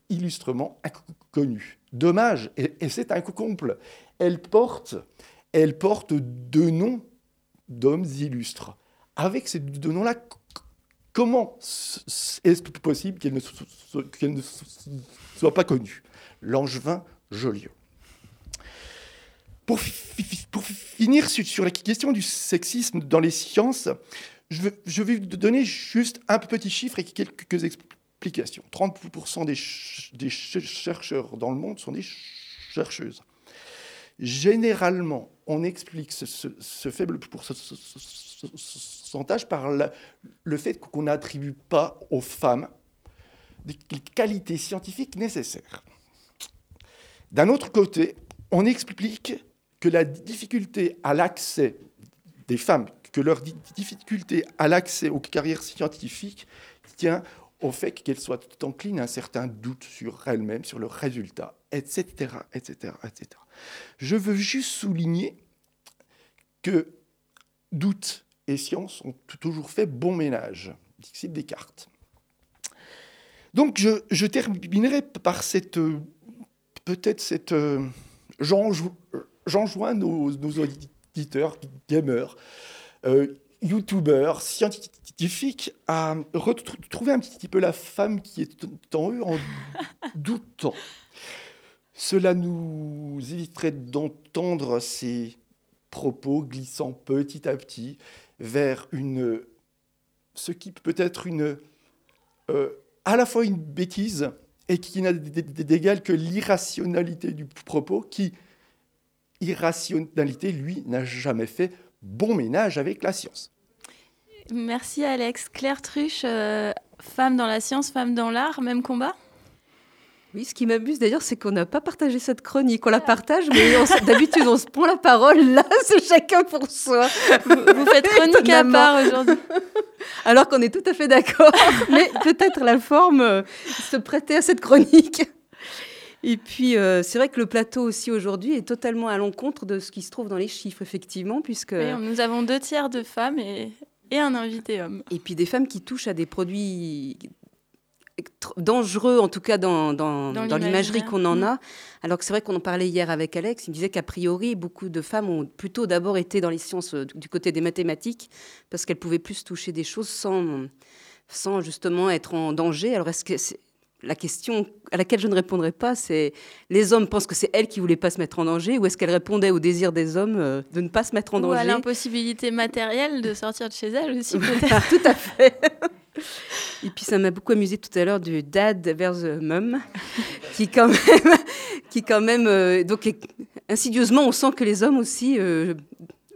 illustrement inconnue. Dommage, et, c'est un couple. Elle porte, elle porte deux noms d'hommes illustres. Avec ces deux noms-là, comment est-ce possible qu'elle ne, so- qu'elle ne so- soit pas connue? Langevin Joliot. Pour, pour finir sur, la question du sexisme dans les sciences, je vais, vous donner juste un petit chiffre et quelques explications. 30% des, ch- des ch- chercheurs dans le monde sont des ch- chercheuses. Généralement, on explique ce, faible pourcentage par le fait qu'on n'attribue pas aux femmes des qualités scientifiques nécessaires. D'un autre côté, on explique que la difficulté à l'accès des femmes, que leur di- difficulté à l'accès aux carrières scientifiques tient au fait qu'elles soient enclines à un certain doute sur elles-mêmes, sur leurs résultats, etc., etc., etc. Je veux juste souligner que doute et science ont toujours fait bon ménage, dixit Descartes. Donc je, terminerai par cette euh, peut-être cette euh, j'enjo- j'enjoins nos, nos auditeurs gamers, euh, youtubeurs, scientifiques à retrouver un petit peu la femme qui est en eux en (laughs) doutant. Cela nous éviterait d'entendre ces propos glissant petit à petit vers une ce qui peut être une euh, à la fois une bêtise et qui n'a d'égal que l'irrationalité du propos, qui, irrationalité, lui, n'a jamais fait bon ménage avec la science. Merci Alex. Claire Truche, euh, Femmes dans la science, femmes dans l'art, même combat? Oui, ce qui m'abuse d'ailleurs, c'est qu'on n'a pas partagé cette chronique. On la partage, mais d'habitude, on se prend la parole. Là, (laughs) c'est chacun pour soi. Vous, vous faites chronique à part aujourd'hui. Alors qu'on est tout à fait d'accord. (laughs) mais peut-être la forme euh, se prêtait à cette chronique. Et puis, euh, c'est vrai que le plateau aussi aujourd'hui est totalement à l'encontre de ce qui se trouve dans les chiffres, effectivement, puisque... Oui, nous avons deux tiers de femmes et, et un invité homme. Et puis des femmes qui touchent à des produits dangereux, en tout cas dans, dans, Dans dans l'imagerie qu'on en Mm. a. Alors que c'est vrai qu'on en parlait hier avec Alex, il me disait qu'a priori, beaucoup de femmes ont plutôt d'abord été dans les sciences euh, du côté des mathématiques, parce qu'elles pouvaient plus toucher des choses sans, sans justement être en danger. Alors est-ce que c'est- la question à laquelle je ne répondrai pas, c'est les hommes pensent que c'est elles qui voulaient pas se mettre en danger, ou est-ce qu'elles répondaient au désir des hommes euh, de ne pas se mettre en Ou à danger? l'impossibilité matérielle de sortir de chez elle aussi, (laughs) peut-être. Tout à fait. Et puis ça m'a beaucoup amusé tout à l'heure du dad vers the mum, qui quand même, qui quand même, euh, donc insidieusement, on sent que les hommes aussi euh,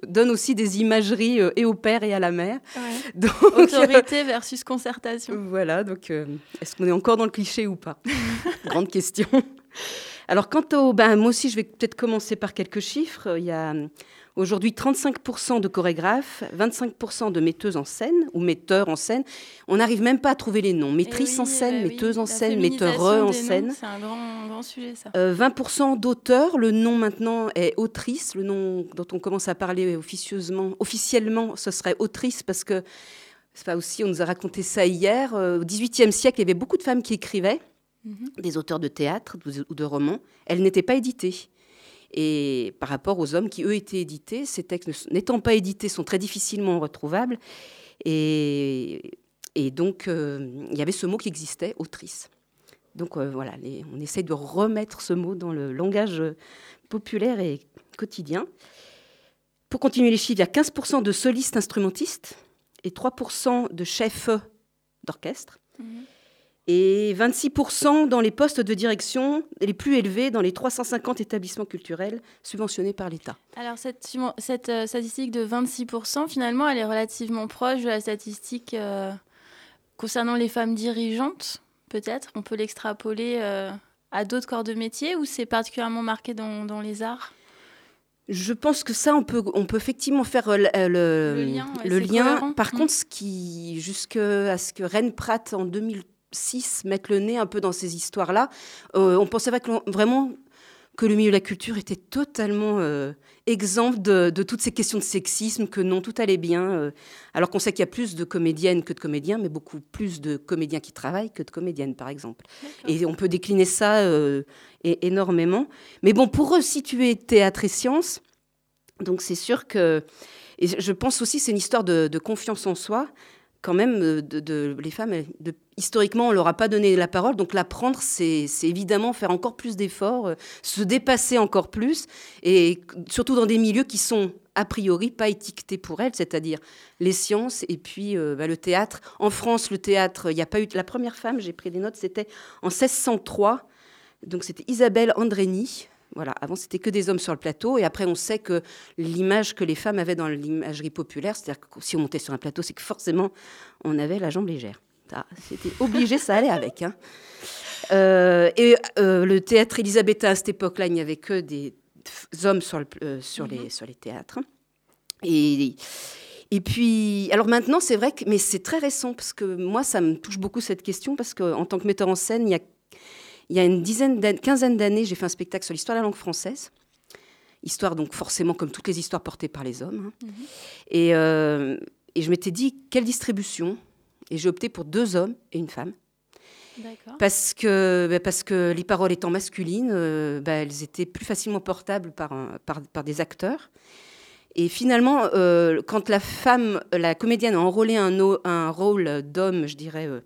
donnent aussi des imageries euh, et au père et à la mère. Ouais. (laughs) Donc, Autorité (laughs) versus concertation. voilà, donc euh, est-ce qu'on est encore dans le cliché ou pas? (laughs) Grande question. Alors, quant au. Ben, moi aussi, je vais peut-être commencer par quelques chiffres. Il y a aujourd'hui 35% de chorégraphes, 25% de metteuses en scène ou metteurs en scène. On n'arrive même pas à trouver les noms. Maîtrise Eh en oui, scène, bah oui, metteuse en scène, metteur en scène. C'est un grand, grand sujet, ça. Euh, 20% d'auteurs, le nom maintenant est autrice, le nom dont on commence à parler officieusement, officiellement, ce serait autrice parce que c'est pas aussi, on nous a raconté ça hier. euh, au XVIIIe siècle, il y avait beaucoup de femmes qui écrivaient, Mhm. des auteurs de théâtre ou de romans. Elles n'étaient pas éditées. Et par rapport aux hommes qui, eux, étaient édités, ces textes n'étant pas édités sont très difficilement retrouvables. Et, donc, euh, il y avait ce mot qui existait, autrice. Donc euh, voilà, on essaye de remettre ce mot dans le langage euh, populaire et quotidien. Pour continuer les chiffres, il y a 15% de solistes instrumentistes et 3% de chefs d'orchestre. Mhm. Et 26% dans les postes de direction les plus élevés dans les 350 établissements culturels subventionnés par l'État. Alors, cette, cette, euh, statistique de 26%, finalement, elle est relativement proche de la statistique euh, concernant les femmes dirigeantes, peut-être? On peut l'extrapoler euh, à d'autres corps de métier ou c'est particulièrement marqué dans, dans les arts? Je pense que ça, on peut, on peut effectivement faire euh, le, le- Le lien, ouais, le c'est lien. cohérent. Par Mm. contre, ce qui, jusqu'à ce que Rennes Pratt, en 2006, mette le nez un peu dans ces histoires-là, euh, on pensait vraiment que le milieu de la culture était totalement euh, exempt de, de toutes ces questions de sexisme, que non, tout allait bien, euh, alors qu'on sait qu'il y a plus de comédiennes que de comédiens, mais beaucoup plus de comédiens qui travaillent que de comédiennes, par exemple. Et on peut décliner ça euh, énormément. Mais bon, pour resituer théâtre et sciences, donc c'est sûr que... Et je- pense aussi que c'est une histoire de, de confiance en soi. Quand même, euh, les femmes, historiquement, on leur a pas donné la parole. Donc l'apprendre, c'est évidemment faire encore plus d'efforts, euh, se dépasser encore plus. Et surtout dans des milieux qui sont a priori pas étiquetés pour elles, c'est-à-dire les sciences et puis euh, bah, le théâtre. En France, le théâtre, il n'y a pas eu... La première femme, j'ai pris des notes, c'était en 1603. Donc c'était Isabelle Andréni. Voilà, avant c'était que des hommes sur le plateau, et après on sait que l'image que les femmes avaient dans l'imagerie populaire, c'est-à-dire que si on montait sur un plateau, c'est que forcément on avait la jambe légère. C'était obligé, ça allait avec. hein. Euh, et euh, le théâtre élisabétain à cette époque-là, il n'y avait que des hommes sur, le- euh, sur, les, sur les théâtres. Et, et puis, alors maintenant, c'est vrai que, mais c'est très récent, parce que moi, ça me touche beaucoup cette question, parce qu'en tant que metteur en scène, il y a, il y a une dizaine quinzaine d'années, j'ai fait un spectacle sur l'histoire de la langue française. Histoire, donc forcément, comme toutes les histoires portées par les hommes. hein. Et, euh, et je m'étais dit, quelle distribution? Et j'ai opté pour deux hommes et une femme. Parce que, bah, parce que les paroles étant masculines, euh, bah, elles étaient plus facilement portables par, un- par, par des acteurs. Et finalement, euh, quand la femme, la comédienne a enrôlé un, un rôle d'homme, je dirais, euh,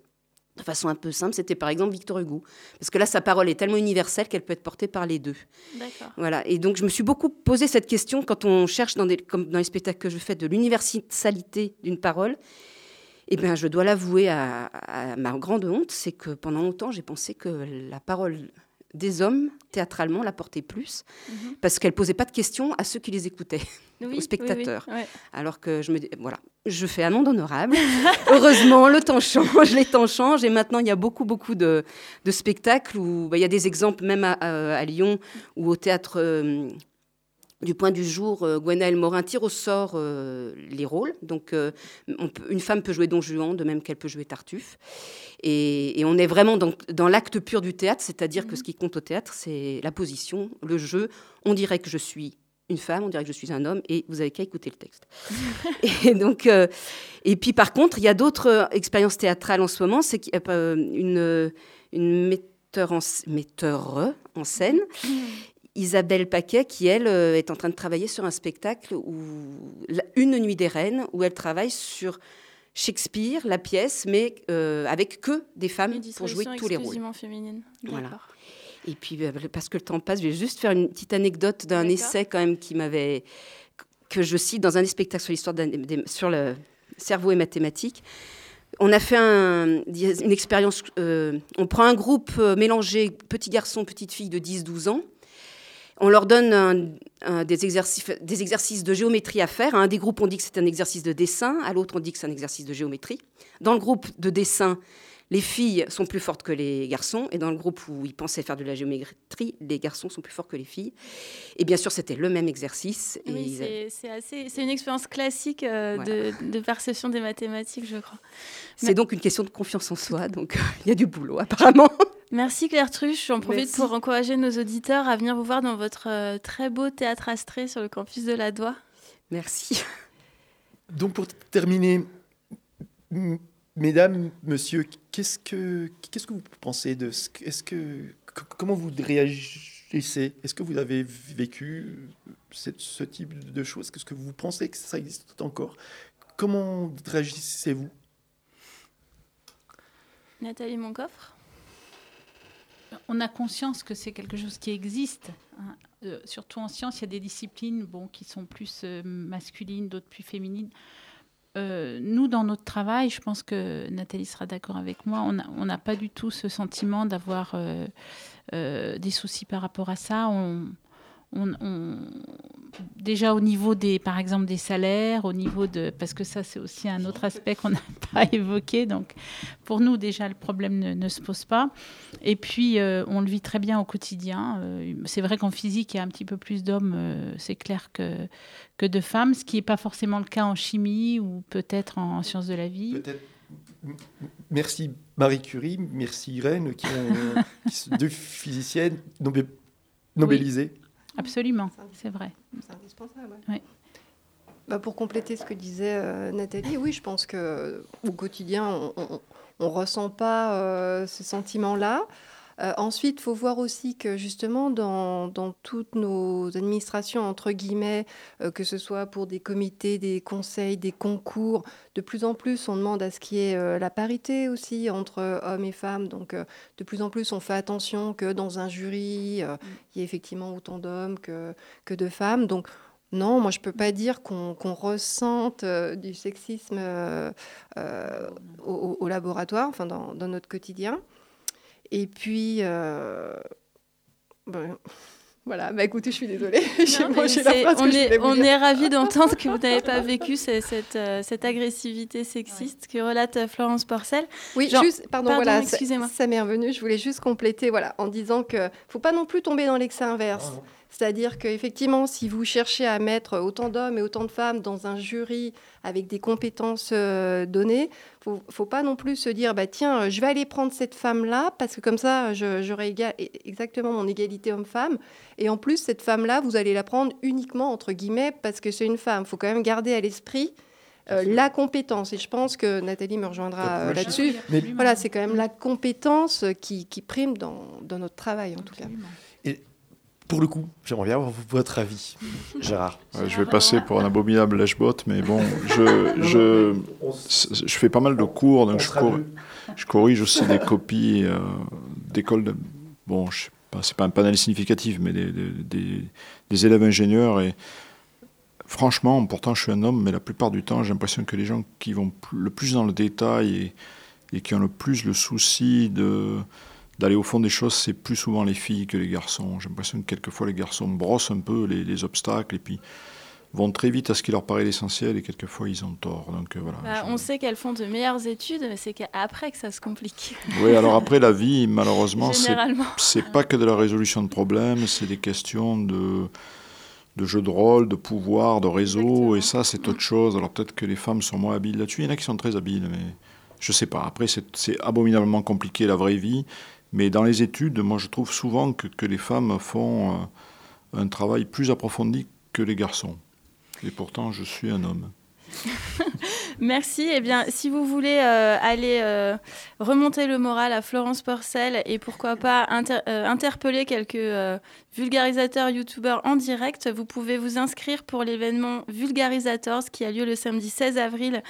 de façon un peu simple, c'était par exemple Victor Hugo. Parce que là, sa parole est tellement universelle qu'elle peut être portée par les deux. D'accord. Voilà. Et donc, je me suis beaucoup posé cette question quand on cherche, dans, des, comme dans les spectacles que je fais, de l'universalité d'une parole. Eh bien, je dois l'avouer à, à ma grande honte, c'est que pendant longtemps, j'ai pensé que la parole des hommes, théâtralement, la portait plus, Mhm. parce qu'elle posait pas de questions à ceux qui les écoutaient, Oui, aux spectateurs. oui, ouais. Alors que je me dis, voilà. je fais amende honorable. (laughs) Heureusement, le temps change, les temps changent. Et maintenant, il y a beaucoup, beaucoup de, de spectacles où bah, il y a des exemples, même à, à- à Lyon ou au théâtre euh, du point du jour. Euh, Gwenaëlle Morin tire au sort euh, les rôles. Donc, euh, on peut- une femme peut jouer Don Juan, de même qu'elle peut jouer Tartuffe. Et, et on est vraiment dans, dans l'acte pur du théâtre, c'est-à-dire que ce qui compte au théâtre, c'est la position, le jeu. On dirait que je suis une femme, on dirait que je suis un homme, et vous avez qu'à écouter le texte. (laughs) et donc, euh, et puis par contre, il y a d'autres expériences théâtrales en ce moment. C'est qu'il y a, une, une metteur en, metteur en scène, Isabelle Paquet, qui elle euh, est en train de travailler sur un spectacle où une nuit des reines, où elle travaille sur Shakespeare, la pièce, mais euh, avec que des femmes pour jouer tous les rôles. féminine. Voilà. Et puis, euh, parce que le temps passe, je vais juste faire une petite anecdote d'un essai quand même qui m'avait que je cite dans un des spectacles sur l'histoire sur le cerveau et mathématiques. On a fait un- une expérience. euh, on prend un groupe mélangé petits garçons, petites filles de 10-12 ans. On leur donne un- un- des, exercices, des exercices de géométrie à faire. À un des groupes, on dit que c'est un exercice de dessin. À l'autre, on dit que c'est un exercice de géométrie. Dans le groupe de dessin, les filles sont plus fortes que les garçons. Et dans le groupe où ils pensaient faire de la géométrie, les garçons sont plus forts que les filles. Et bien sûr, c'était le même exercice. Oui, c'est- une expérience classique euh, de, de perception des mathématiques, je crois. c'est donc une question de confiance en soi. Donc, (laughs) il y a du boulot, apparemment. Merci Claire Truche. J'en profite Merci. pour encourager nos auditeurs à venir vous voir dans votre euh, très beau théâtre astré sur le campus de la Doua. Merci. (laughs) Donc pour terminer, mesdames, monsieur, qu'est-ce que qu'est-ce que vous pensez de ce que- est-ce que comment vous réagissez? Est-ce que vous avez vécu cette- ce type de choses? Qu'est-ce que vous pensez que ça existe encore? Comment réagissez-vous? Nathalie Moncoffre On a conscience que c'est quelque chose qui existe. hein. Euh, surtout en sciences, il y a des disciplines bon, qui sont plus euh, masculines, d'autres plus féminines. Euh, nous, dans notre travail, je pense que Nathalie sera d'accord avec moi, on n'a pas du tout ce sentiment d'avoir des soucis par rapport à ça. On- on- déjà au niveau des, par exemple, des salaires, au niveau de, parce que ça c'est aussi un autre aspect qu'on n'a (laughs) pas évoqué. Donc, pour nous déjà le problème ne, ne se pose pas. Et puis euh, on le vit très bien au quotidien. Euh, c'est vrai qu'en physique il y a un petit peu plus d'hommes, euh, c'est clair que que de femmes, ce qui n'est pas forcément le cas en chimie ou peut-être en, sciences de la vie. Merci Marie Curie, merci Irène, qui, (laughs) deux physiciennes nobé- nobélisées. Absolument, c'est vrai. C'est indispensable. Oui. Bah, pour compléter ce que disait euh, Nathalie, oui, je pense que au quotidien, on ne ressent pas euh, ce sentiment-là. Euh, ensuite, il faut voir aussi que justement, dans, dans toutes nos administrations, entre guillemets, euh, que ce soit pour des comités, des conseils, des concours, de plus en plus, on demande à ce qu'il y ait euh, la parité aussi entre hommes et femmes. Donc, euh, de plus en plus, on fait attention que dans un jury, euh, il y ait effectivement autant d'hommes que, que de femmes. Donc, non, moi je peux pas dire qu'on ressente euh, du sexisme euh, euh, au, au- au laboratoire, enfin dans, dans notre quotidien. Et puis, euh, ben, (laughs) voilà, bah écoutez, je suis désolée, (laughs) Non, la on je est, on est ravis d'entendre que vous n'avez pas (laughs) vécu cette, euh, cette agressivité sexiste que relate euh, Florence Porcel. Oui, Genre- juste, pardon, pardon, voilà, ça m'est revenu. Je voulais juste compléter, voilà, en disant que faut pas non plus tomber dans l'excès inverse. C'est-à-dire qu'effectivement, si vous cherchez à mettre autant d'hommes et autant de femmes dans un jury avec des compétences euh, données, faut, faut pas non plus se dire, bah tiens, je vais aller prendre cette femme-là parce que comme ça, j'aurai exactement mon égalité homme-femme. Et en plus, cette femme-là, vous allez la prendre uniquement entre guillemets parce que c'est une femme. faut quand même garder à l'esprit euh, la compétence. Et je pense que Nathalie me rejoindra euh, là-dessus. Voilà, c'est quand même la compétence qui, qui prime dans, dans notre travail, en tout cas. Pour le coup, j'aimerais bien avoir votre avis, Gérard. Ouais, je vais passer pour un abominable lèche-botte, mais bon, je, je, je fais pas mal de cours, donc je, cor- je corrige aussi des copies euh, d'écoles. De, bon, je sais pas, c'est pas un panel significatif, mais des, des- des- des élèves ingénieurs. Et franchement, pourtant, je suis un homme, mais la plupart du temps, j'ai l'impression que les gens qui vont le plus dans le détail et, et qui ont le plus le souci de d'aller au fond des choses, c'est plus souvent les filles que les garçons. J'ai l'impression que quelquefois les garçons brossent un peu les, les obstacles et puis vont très vite à ce qui leur paraît l'essentiel et quelquefois ils ont tort. Donc euh, voilà. Bah, je- On sait qu'elles font de meilleures études, mais c'est qu'après que ça se complique. (laughs) Oui, alors après la vie, malheureusement, c'est pas que de la résolution de problèmes, c'est des questions de de jeux de rôle, de pouvoir, de réseau, et ça c'est autre chose. Alors peut-être que les femmes sont moins habiles là-dessus. Il y en a qui sont très habiles, mais je sais pas. Après c'est abominablement compliqué la vraie vie, mais dans les études, moi je trouve souvent que, les femmes font euh, un travail plus approfondi que les garçons. Et pourtant je suis un homme. (laughs) Merci. Eh bien, si vous voulez euh, aller euh, remonter le moral à Florence Porcel et pourquoi pas inter- interpeller quelques vulgarisateurs youtubeurs en direct, vous pouvez vous inscrire pour l'événement Vulgarisators qui a lieu le samedi 16 avril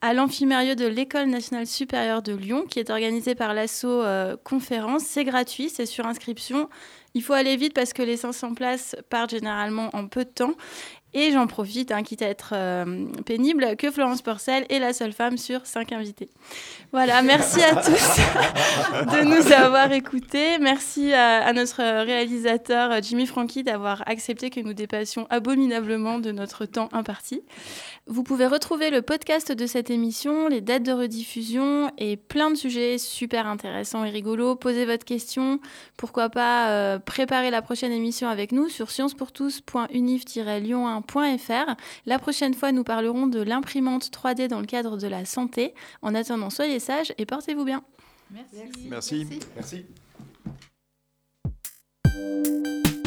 à l'amphimérieux de l'École nationale supérieure de Lyon, qui est organisé par l'asso euh, Conférence. C'est gratuit, c'est sur inscription. Il faut aller vite parce que les 500 places partent généralement en peu de temps. Et j'en profite, hein, quitte à être euh, pénible, que Florence Porcel est la seule femme sur cinq invités. Voilà, merci à tous (laughs) de nous avoir écoutés. Merci à, notre réalisateur euh, Jimmy Franky d'avoir accepté que nous dépassions abominablement de notre temps imparti. Vous pouvez retrouver le podcast de cette émission, les dates de rediffusion et plein de sujets super intéressants et rigolos. Posez votre question, pourquoi pas euh, préparer la prochaine émission avec nous sur sciencepourtous.unif-lyon1.fr. La prochaine fois, nous parlerons de l'imprimante 3D dans le cadre de la santé. En attendant, soyez sages et portez-vous bien. Merci. Merci. Merci. Merci.